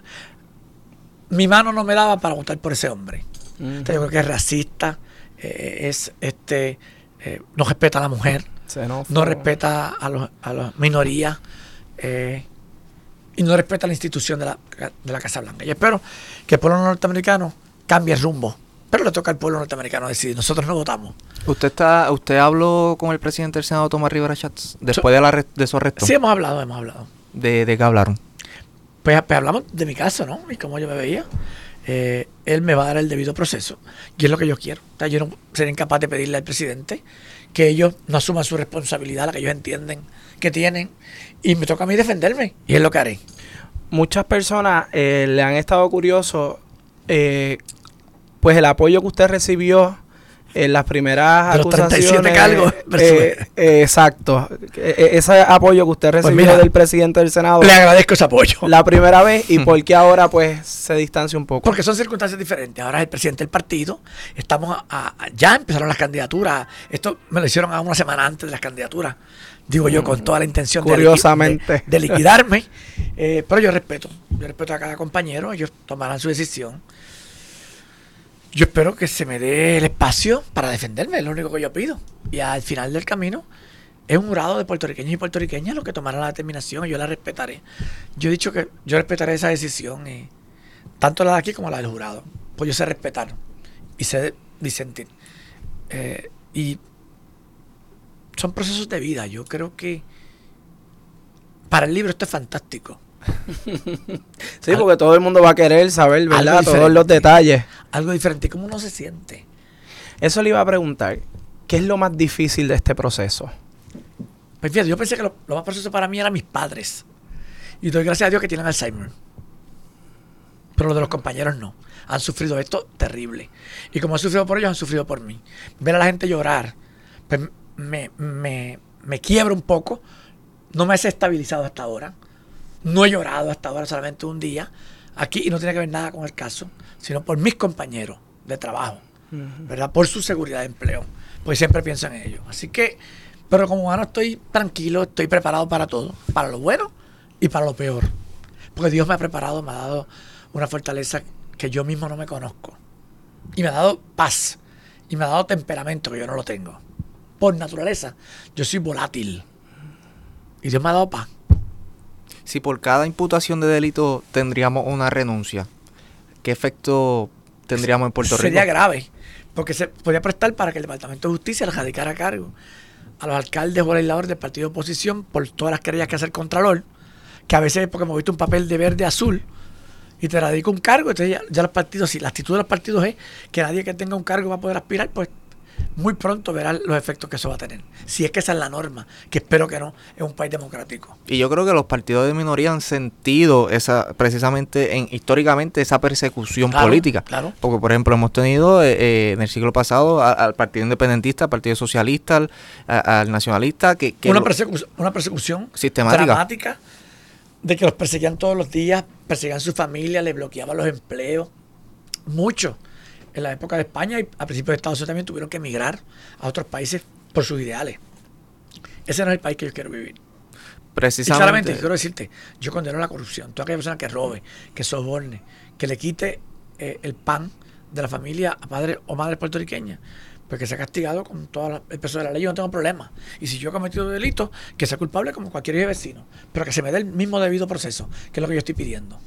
mi mano no me daba para votar por ese hombre. Yo creo que es racista, eh, es este, eh, no respeta a la mujer no respeta a, los, a las minorías eh, y no respeta la institución de la, de la Casa Blanca. Y espero que el pueblo norteamericano cambie el rumbo. Pero le toca al pueblo norteamericano decidir. Nosotros no votamos. ¿Usted está, usted habló con el presidente del Senado, Tomás Rivera Schatz, después de, la, de su arresto? Sí, hemos hablado, hemos hablado. ¿De, de qué hablaron? Pues, pues, hablamos de mi caso, ¿no? Y cómo yo me veía. Eh, él me va a dar el debido proceso. Y es lo que yo quiero. yo no sería incapaz de pedirle al presidente que ellos no asuman su responsabilidad, la que ellos entienden que tienen, y me toca a mí defenderme, y es lo que haré. Muchas personas eh, le han estado curiosos, eh, pues el apoyo que usted recibió en las primeras acusaciones. Eh, eh, exacto. E, e, ese apoyo que usted pues recibió del presidente del Senado. Le agradezco ese apoyo. La primera vez y por qué ahora pues se distancia un poco. Porque son circunstancias diferentes. Ahora es el presidente del partido. Estamos a, ya empezaron las candidaturas. Esto me lo hicieron a una semana antes de las candidaturas. Digo yo con toda la intención Curiosamente. De, liquidarme. Eh, pero yo respeto. Yo respeto a cada compañero. Ellos tomarán su decisión. Yo espero que se me dé el espacio para defenderme, es lo único que yo pido. Y al final del camino es un jurado de puertorriqueños y puertorriqueñas lo que tomará la determinación y yo la respetaré. Yo he dicho que yo respetaré esa decisión, y, tanto la de aquí como la del jurado. Pues yo sé respetar y sé disentir. Eh, y son procesos de vida. Yo creo que para el libro esto es fantástico. sí, porque todo el mundo va a querer saber, ¿verdad? Todos los detalles. Algo diferente. ¿Cómo uno se siente? Eso le iba a preguntar. ¿Qué es lo más difícil de este proceso? Pues fíjate, yo pensé que lo, más proceso para mí eran mis padres. Y doy gracias a Dios que tienen Alzheimer. Pero los de los compañeros no. Han sufrido esto terrible. Y como han sufrido por ellos, han sufrido por mí. Ver a la gente llorar, pues me, me, me quiebra un poco. No me ha estabilizado hasta ahora. No he llorado hasta ahora solamente un día aquí y no tiene que ver nada con el caso, sino por mis compañeros de trabajo, ¿verdad? Por su seguridad de empleo, pues siempre pienso en ellos. Así que, pero como humano estoy tranquilo, estoy preparado para todo, para lo bueno y para lo peor. Porque Dios me ha preparado, me ha dado una fortaleza que yo mismo no me conozco. Y me ha dado paz. Y me ha dado temperamento que yo no lo tengo. Por naturaleza, yo soy volátil. Y Dios me ha dado paz si por cada imputación de delito tendríamos una renuncia, ¿qué efecto tendríamos en Puerto Rico? Sería grave, porque se podría prestar para que el Departamento de Justicia le radicara a cargo a los alcaldes o legisladores del partido de oposición por todas las querellas que hace el Contralor, que a veces porque hemos visto un papel de verde azul y te radica un cargo, entonces ya, los partidos, si la actitud de los partidos es que nadie que tenga un cargo va a poder aspirar, pues muy pronto verán los efectos que eso va a tener. Si es que esa es la norma, que espero que no, es un país democrático. Y yo creo que los partidos de minoría han sentido esa precisamente en, históricamente esa persecución política. Claro. Porque, por ejemplo, hemos tenido eh, eh, en el siglo pasado al Partido Independentista, al Partido Socialista, al, Nacionalista, que... una, una persecución sistemática. dramática de que los perseguían todos los días, perseguían su familia, le bloqueaban los empleos. Muchos en la época de España y a principios de Estados Unidos también tuvieron que emigrar a otros países por sus ideales. Ese no es el país que yo quiero vivir. Precisamente. Y quiero decirte, yo condeno la corrupción. Toda aquella persona que robe, que soborne, que le quite eh, el pan de la familia a padres o madres puertorriqueñas, porque se ha castigado con todo el peso de la ley, yo no tengo problema. Y si yo he cometido delito, que sea culpable como cualquier vecino, pero que se me dé el mismo debido proceso, que es lo que yo estoy pidiendo.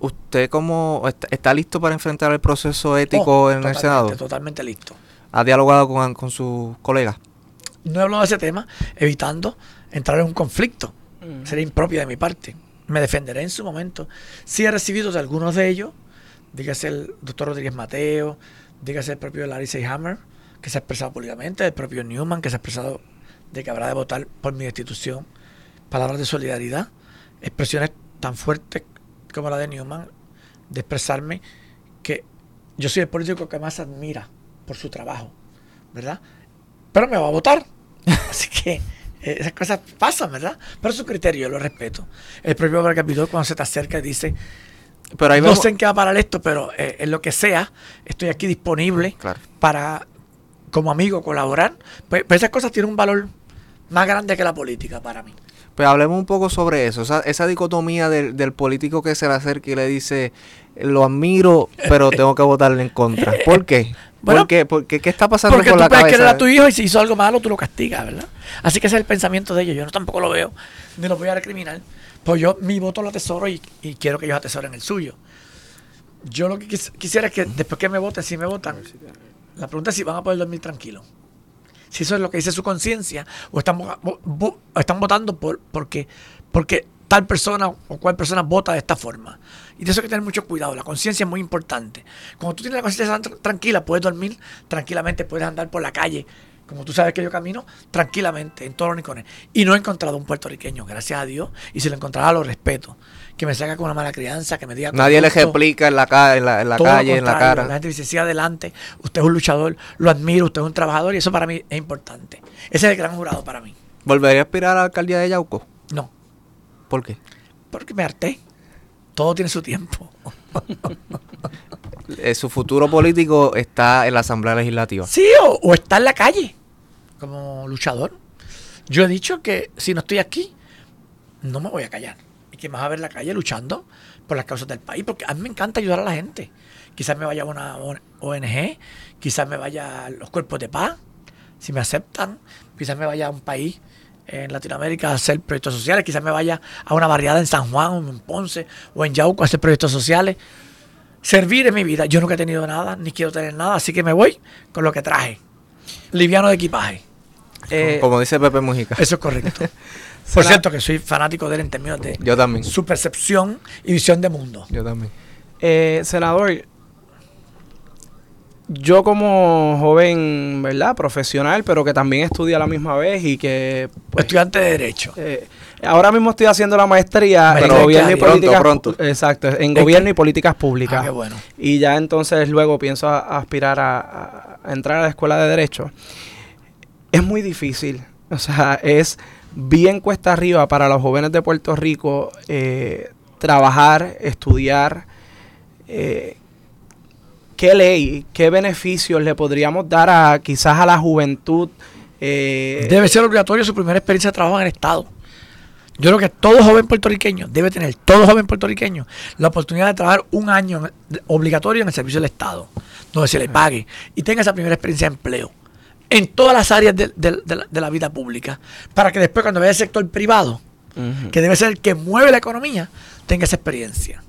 ¿Usted cómo está, listo para enfrentar el proceso ético oh, en el Senado? Totalmente listo. ¿Ha dialogado con, con sus colegas? No he hablado de ese tema, evitando entrar en un conflicto. Mm. Sería impropio de mi parte. Me defenderé en su momento. Sí he recibido de algunos de ellos, dígase el doctor Rodríguez Mateo, dígase el propio Larry Seyhammer, que se ha expresado públicamente, el propio Newman, que se ha expresado de que habrá de votar por mi institución, palabras de solidaridad, expresiones tan fuertes como la de Newman, de expresarme que yo soy el político que más admira por su trabajo, ¿verdad? Pero me va a votar. Así que eh, esas cosas pasan, ¿verdad? Pero su criterio yo lo respeto. El propio Capitol cuando se te acerca y dice, pero no sé en qué va a parar esto, pero eh, en lo que sea, estoy aquí disponible para, como amigo, colaborar. Pues, pues esas cosas tienen un valor más grande que la política para mí. Pues hablemos un poco sobre eso, esa, dicotomía del, político que se le acerca y le dice, lo admiro, pero tengo que votarle en contra. ¿Por qué? ¿Por qué? Porque, ¿Qué está pasando porque tú puedes querer a tu hijo y si hizo algo malo, tú lo castigas, ¿verdad? Así que ese es el pensamiento de ellos. Yo no tampoco lo veo, ni lo voy a recriminar. Pues yo mi voto lo atesoro y, quiero que ellos atesoren el suyo. Yo lo que quisiera es que después que me voten, si me votan, la pregunta es si van a poder dormir tranquilo si eso es lo que dice su conciencia, o están, votando por, porque, porque tal persona o cual persona vota de esta forma. Y de eso hay que tener mucho cuidado. La conciencia es muy importante. Cuando tú tienes la conciencia tranquila, puedes dormir tranquilamente, puedes andar por la calle como tú sabes que yo camino tranquilamente en todos los rincones. Y no he encontrado un puertorriqueño, gracias a Dios, y si lo encontrara lo respeto. Que me saca con una mala crianza, que me diga... Nadie le explica en la, en la, en la calle, en la cara. La gente dice, sí, adelante, usted es un luchador, lo admiro, usted es un trabajador, y eso para mí es importante. Ese es el gran jurado para mí. ¿Volvería a aspirar a la alcaldía de Yauco? No. ¿Por qué? Porque me harté. Todo tiene su tiempo. Eh, su futuro político está en la Asamblea Legislativa. Sí, o está en la calle como luchador. Yo he dicho que si no estoy aquí, no me voy a callar. Que vas a ver en la calle luchando por las causas del país, porque a mí me encanta ayudar a la gente. Quizás me vaya a una ONG, quizás me vaya a los cuerpos de paz, si me aceptan, quizás me vaya a un país en Latinoamérica a hacer proyectos sociales, quizás me vaya a una barriada en San Juan o en Ponce o en Yauco a hacer proyectos sociales. Servir en mi vida. Yo nunca he tenido nada, ni quiero tener nada, así que me voy con lo que traje. Liviano de equipaje. Eh, como dice Pepe Mujica. Eso es correcto. Por cierto, que soy fanático de él en términos de Yo también. su percepción y visión de mundo. Yo también. Eh, senador, yo como joven, ¿verdad? Profesional, pero que también estudia a la misma vez y que... Pues, Estudiante de Derecho. Eh, ahora mismo estoy haciendo la maestría en gobierno y políticas... Pronto, Exacto, en gobierno y políticas públicas. Ah, qué bueno. Y ya entonces luego pienso aspirar a, entrar a la escuela de Derecho es muy difícil. O sea, es bien cuesta arriba para los jóvenes de Puerto Rico eh, trabajar, estudiar. Eh, ¿Qué ley, qué beneficios le podríamos dar a quizás a la juventud? Eh, debe ser obligatorio su primera experiencia de trabajo en el Estado. Yo creo que todo joven puertorriqueño debe tener, todo joven puertorriqueño, la oportunidad de trabajar un año obligatorio en el servicio del Estado, donde se le pague y tenga esa primera experiencia de empleo en todas las áreas de, la, vida pública, para que después cuando vaya el sector privado, que debe ser el que mueve la economía, tenga esa experiencia.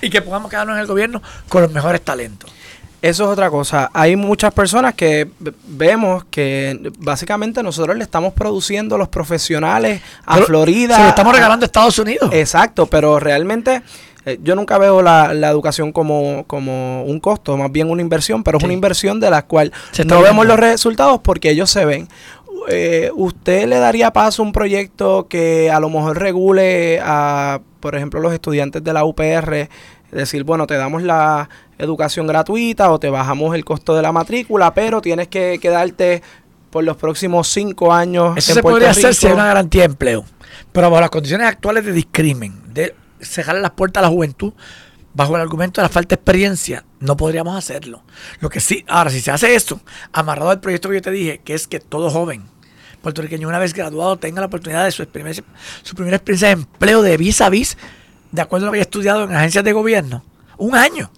Y que podamos quedarnos en el gobierno con los mejores talentos. Eso es otra cosa. Hay muchas personas que vemos que básicamente nosotros le estamos produciendo los profesionales a Florida. Se lo estamos regalando a Estados Unidos. Exacto, pero realmente eh, yo nunca veo la, educación como, como, un costo, más bien una inversión, pero es una inversión de la cual no vemos los resultados porque ellos se ven. Eh, ¿Usted le daría paso a un proyecto que a lo mejor regule a, por ejemplo, los estudiantes de la UPR? Decir, bueno, te damos la educación gratuita o te bajamos el costo de la matrícula, pero tienes que quedarte por los próximos cinco años. Eso se podría hacer si hay una garantía de empleo. Pero bajo las condiciones actuales de discrimen, de cerrar las puertas a la juventud, bajo el argumento de la falta de experiencia, no podríamos hacerlo. Lo que sí, ahora, si se hace esto, amarrado al proyecto que yo te dije, que es que todo joven puertorriqueño, una vez graduado, tenga la oportunidad de su, experiencia, su primera experiencia de empleo de vis a vis, de acuerdo a lo que haya estudiado en agencias de gobierno. Un año.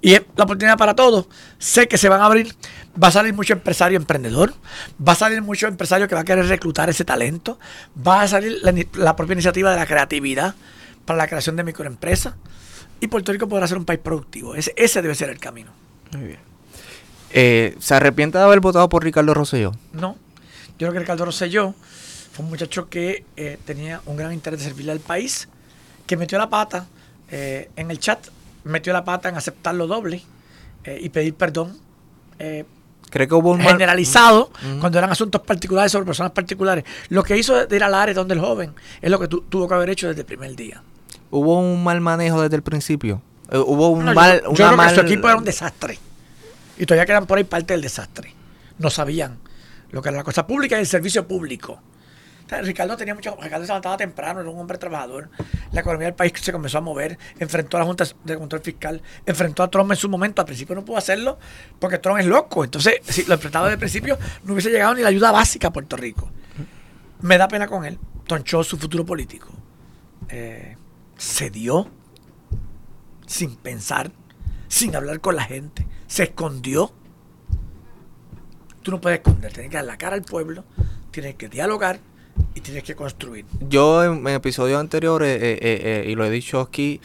Y es la oportunidad para todos. Sé que se van a abrir, va a salir mucho empresario emprendedor, va a salir mucho empresario que va a querer reclutar ese talento, va a salir la, propia iniciativa de la creatividad para la creación de microempresas y Puerto Rico podrá ser un país productivo. Ese, ese debe ser el camino. Muy bien. Eh, ¿Se arrepiente de haber votado por Ricardo Rosselló? No. Yo creo que Ricardo Rosselló fue un muchacho que eh, tenía un gran interés de servirle al país, que metió la pata eh, en el chat metió la pata en aceptar lo doble eh, y pedir perdón. Creo que hubo un generalizado cuando eran asuntos particulares sobre personas particulares. Lo que hizo de ir al área donde el joven es lo que tuvo que haber hecho desde el primer día. Hubo un mal manejo desde el principio. Eh, hubo un mal. Yo, creo que su equipo era un desastre. Y todavía quedan por ahí parte del desastre. No sabían lo que era la cosa pública y el servicio público. Ricardo tenía mucho, Ricardo se levantaba temprano, era un hombre trabajador. La economía del país se comenzó a mover, enfrentó a la Junta de Control Fiscal, enfrentó a Trump en su momento. Al principio no pudo hacerlo porque Trump es loco. Entonces, si lo enfrentaba desde el principio, no hubiese llegado ni la ayuda básica a Puerto Rico. Me da pena con él. Tonchó su futuro político. Eh, se dio sin pensar, sin hablar con la gente. Se escondió. Tú no puedes esconder, tienes que dar la cara al pueblo, tienes que dialogar y tienes que construir. Yo en, episodios anteriores, eh, eh, eh, y lo he dicho aquí,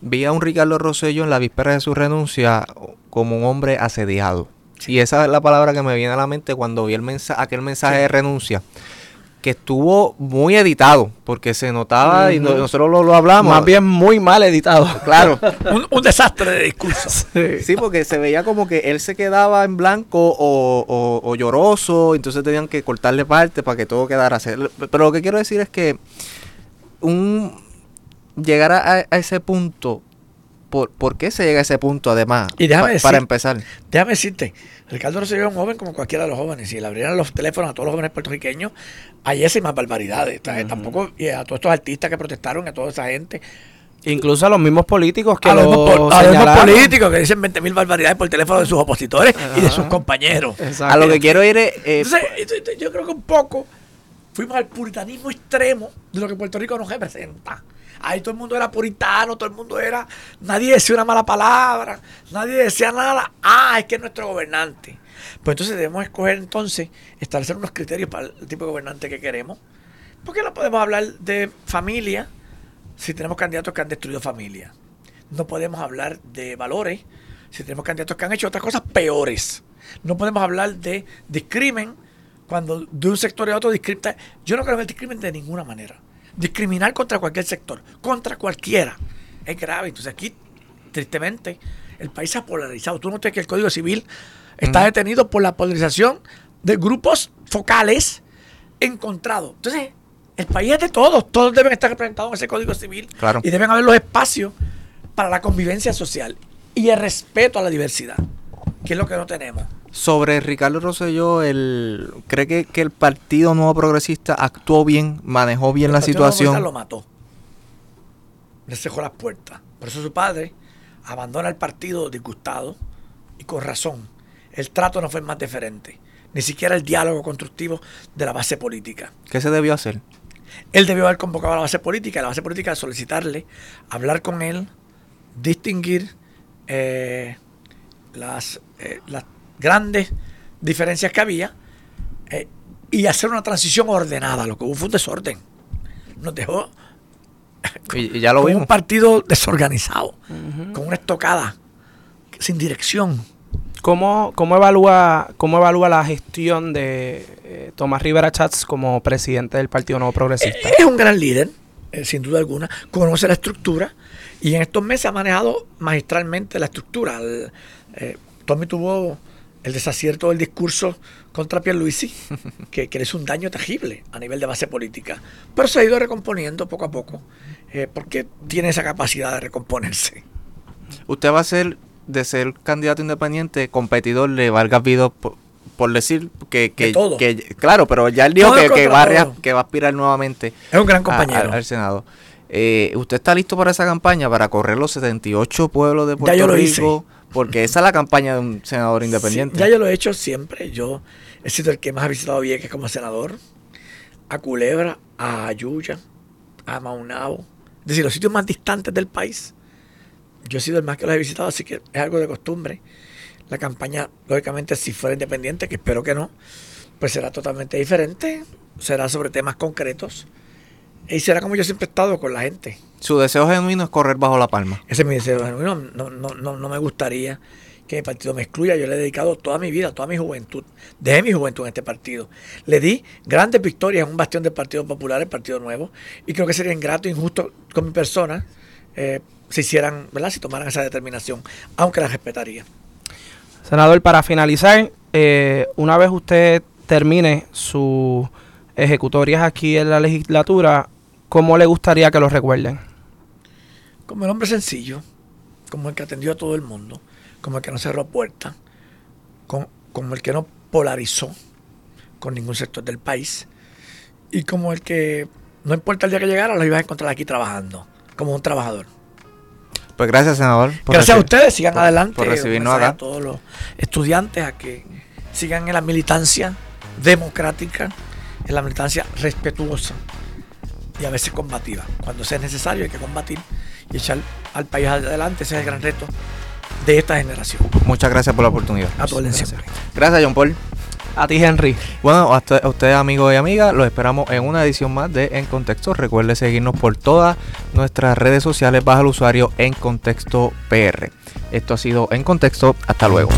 vi a un Ricardo Rosello en la víspera de su renuncia como un hombre asediado. Y esa es la palabra que me viene a la mente cuando vi el mensaje, aquel mensaje de renuncia que estuvo muy editado, porque se notaba, y nosotros lo, hablamos. Más bien muy mal editado. Claro. un, desastre de discurso. Sí. porque se veía como que él se quedaba en blanco o, lloroso, entonces tenían que cortarle parte para que todo quedara así. Pero lo que quiero decir es que un llegar a, ese punto, ¿por, ¿por, qué se llega a ese punto además? Y para empezar. Déjame decirte, Ricardo Rosselló es un joven como cualquiera de los jóvenes. Si le abrieran los teléfonos a todos los jóvenes puertorriqueños, hay esas más barbaridades. Tampoco, y a todos estos artistas que protestaron, a toda esa gente. Incluso a los mismos políticos que a los, mismos políticos que dicen 20.000 barbaridades por teléfono de sus opositores y de sus compañeros. A lo que quiero ir es... Eh, Entonces, yo creo que un poco fuimos al puritanismo extremo de lo que Puerto Rico nos representa. Ahí todo el mundo era puritano, todo el mundo era. Nadie decía una mala palabra, nadie decía nada. Ah, es que es nuestro gobernante. Pues entonces debemos escoger entonces, establecer unos criterios para el tipo de gobernante que queremos. Porque no podemos hablar de familia si tenemos candidatos que han destruido familia. No podemos hablar de valores si tenemos candidatos que han hecho otras cosas peores. No podemos hablar de discrimen cuando de un sector a otro discrimina. Yo no creo en el discrimen de ninguna manera discriminar contra cualquier sector, contra cualquiera, es grave. Entonces aquí, tristemente, el país se ha polarizado. Tú notas que el Código Civil está detenido por la polarización de grupos focales encontrados. Entonces, el país es de todos, todos deben estar representados en ese Código Civil y deben haber los espacios para la convivencia social y el respeto a la diversidad, que es lo que no tenemos. Sobre Ricardo Rosselló, el, ¿cree que, el Partido Nuevo Progresista actuó bien, manejó bien la situación? Nuevo lo mató. Le cerró las puertas. Por eso su padre abandona el partido disgustado y con razón. El trato no fue más diferente. Ni siquiera el diálogo constructivo de la base política. ¿Qué se debió hacer? Él debió haber convocado a la base política, la base política solicitarle, hablar con él, distinguir eh, las, eh, las grandes diferencias que había eh, y hacer una transición ordenada. Lo que hubo fue un desorden. Nos dejó y, ya lo con un partido desorganizado, con una estocada, sin dirección. ¿Cómo, cómo, evalúa, cómo evalúa la gestión de eh, Tomás Rivera Chats como presidente del Partido Nuevo Progresista? es un gran líder, eh, sin duda alguna, conoce la estructura Y en estos meses ha manejado magistralmente la estructura. Eh, Tommy tuvo el desacierto del discurso contra Pierluisi, que, que hizo un daño terrible a nivel de base política. Pero se ha ido recomponiendo poco a poco, eh, porque tiene esa capacidad de recomponerse. Usted va a ser, de ser candidato independiente, competidor de Vargas Vido, por, decir que, que, claro, pero ya él dijo que, va a, que va a aspirar nuevamente. Es un gran compañero. al Senado. Eh, ¿Usted está listo para esa campaña, para correr los 78 pueblos de Puerto Rico? Porque esa es la campaña de un senador independiente. ya yo lo he hecho siempre. Yo he sido el que más ha visitado Vieques como senador. A Culebra, a Ayuya, a Maunabo. Es decir, los sitios más distantes del país. Yo he sido el más que los he visitado, así que es algo de costumbre. La campaña, lógicamente, si fuera independiente, que espero que no, pues será totalmente diferente. Será sobre temas concretos y será como yo siempre he estado con la gente. Su deseo genuino es correr bajo la palma. Ese es mi deseo genuino. No, no, no, no me gustaría que mi partido me excluya. Yo le he dedicado toda mi vida, toda mi juventud. Dejé mi juventud en este partido. Le di grandes victorias en un bastión del Partido Popular, el Partido Nuevo. Y creo que sería ingrato e injusto con mi persona eh, si hicieran, ¿verdad? Si tomaran esa determinación, aunque la respetaría. Senador, para finalizar, eh, una vez usted termine sus ejecutorias aquí en la legislatura, ¿cómo le gustaría que lo recuerden? Como el hombre sencillo, como el que atendió a todo el mundo, como el que no cerró puertas, como el que no polarizó con ningún sector del país y como el que no importa el día que llegara, lo ibas a encontrar aquí trabajando, como un trabajador. Pues gracias, senador. Gracias a ustedes, sigan adelante. Por recibirnos acá. A todos los estudiantes a que sigan en la militancia democrática, en la militancia respetuosa y a veces combativa. Cuando sea necesario hay que combatir y echar al país adelante. Ese es el gran reto de esta generación. Muchas gracias por la oportunidad. A tu gracias. gracias, John Paul. A ti, Henry. Bueno, a ustedes, amigos y amigas, los esperamos en una edición más de En Contexto. Recuerde seguirnos por todas nuestras redes sociales bajo el usuario En Contexto PR. Esto ha sido En Contexto. Hasta luego.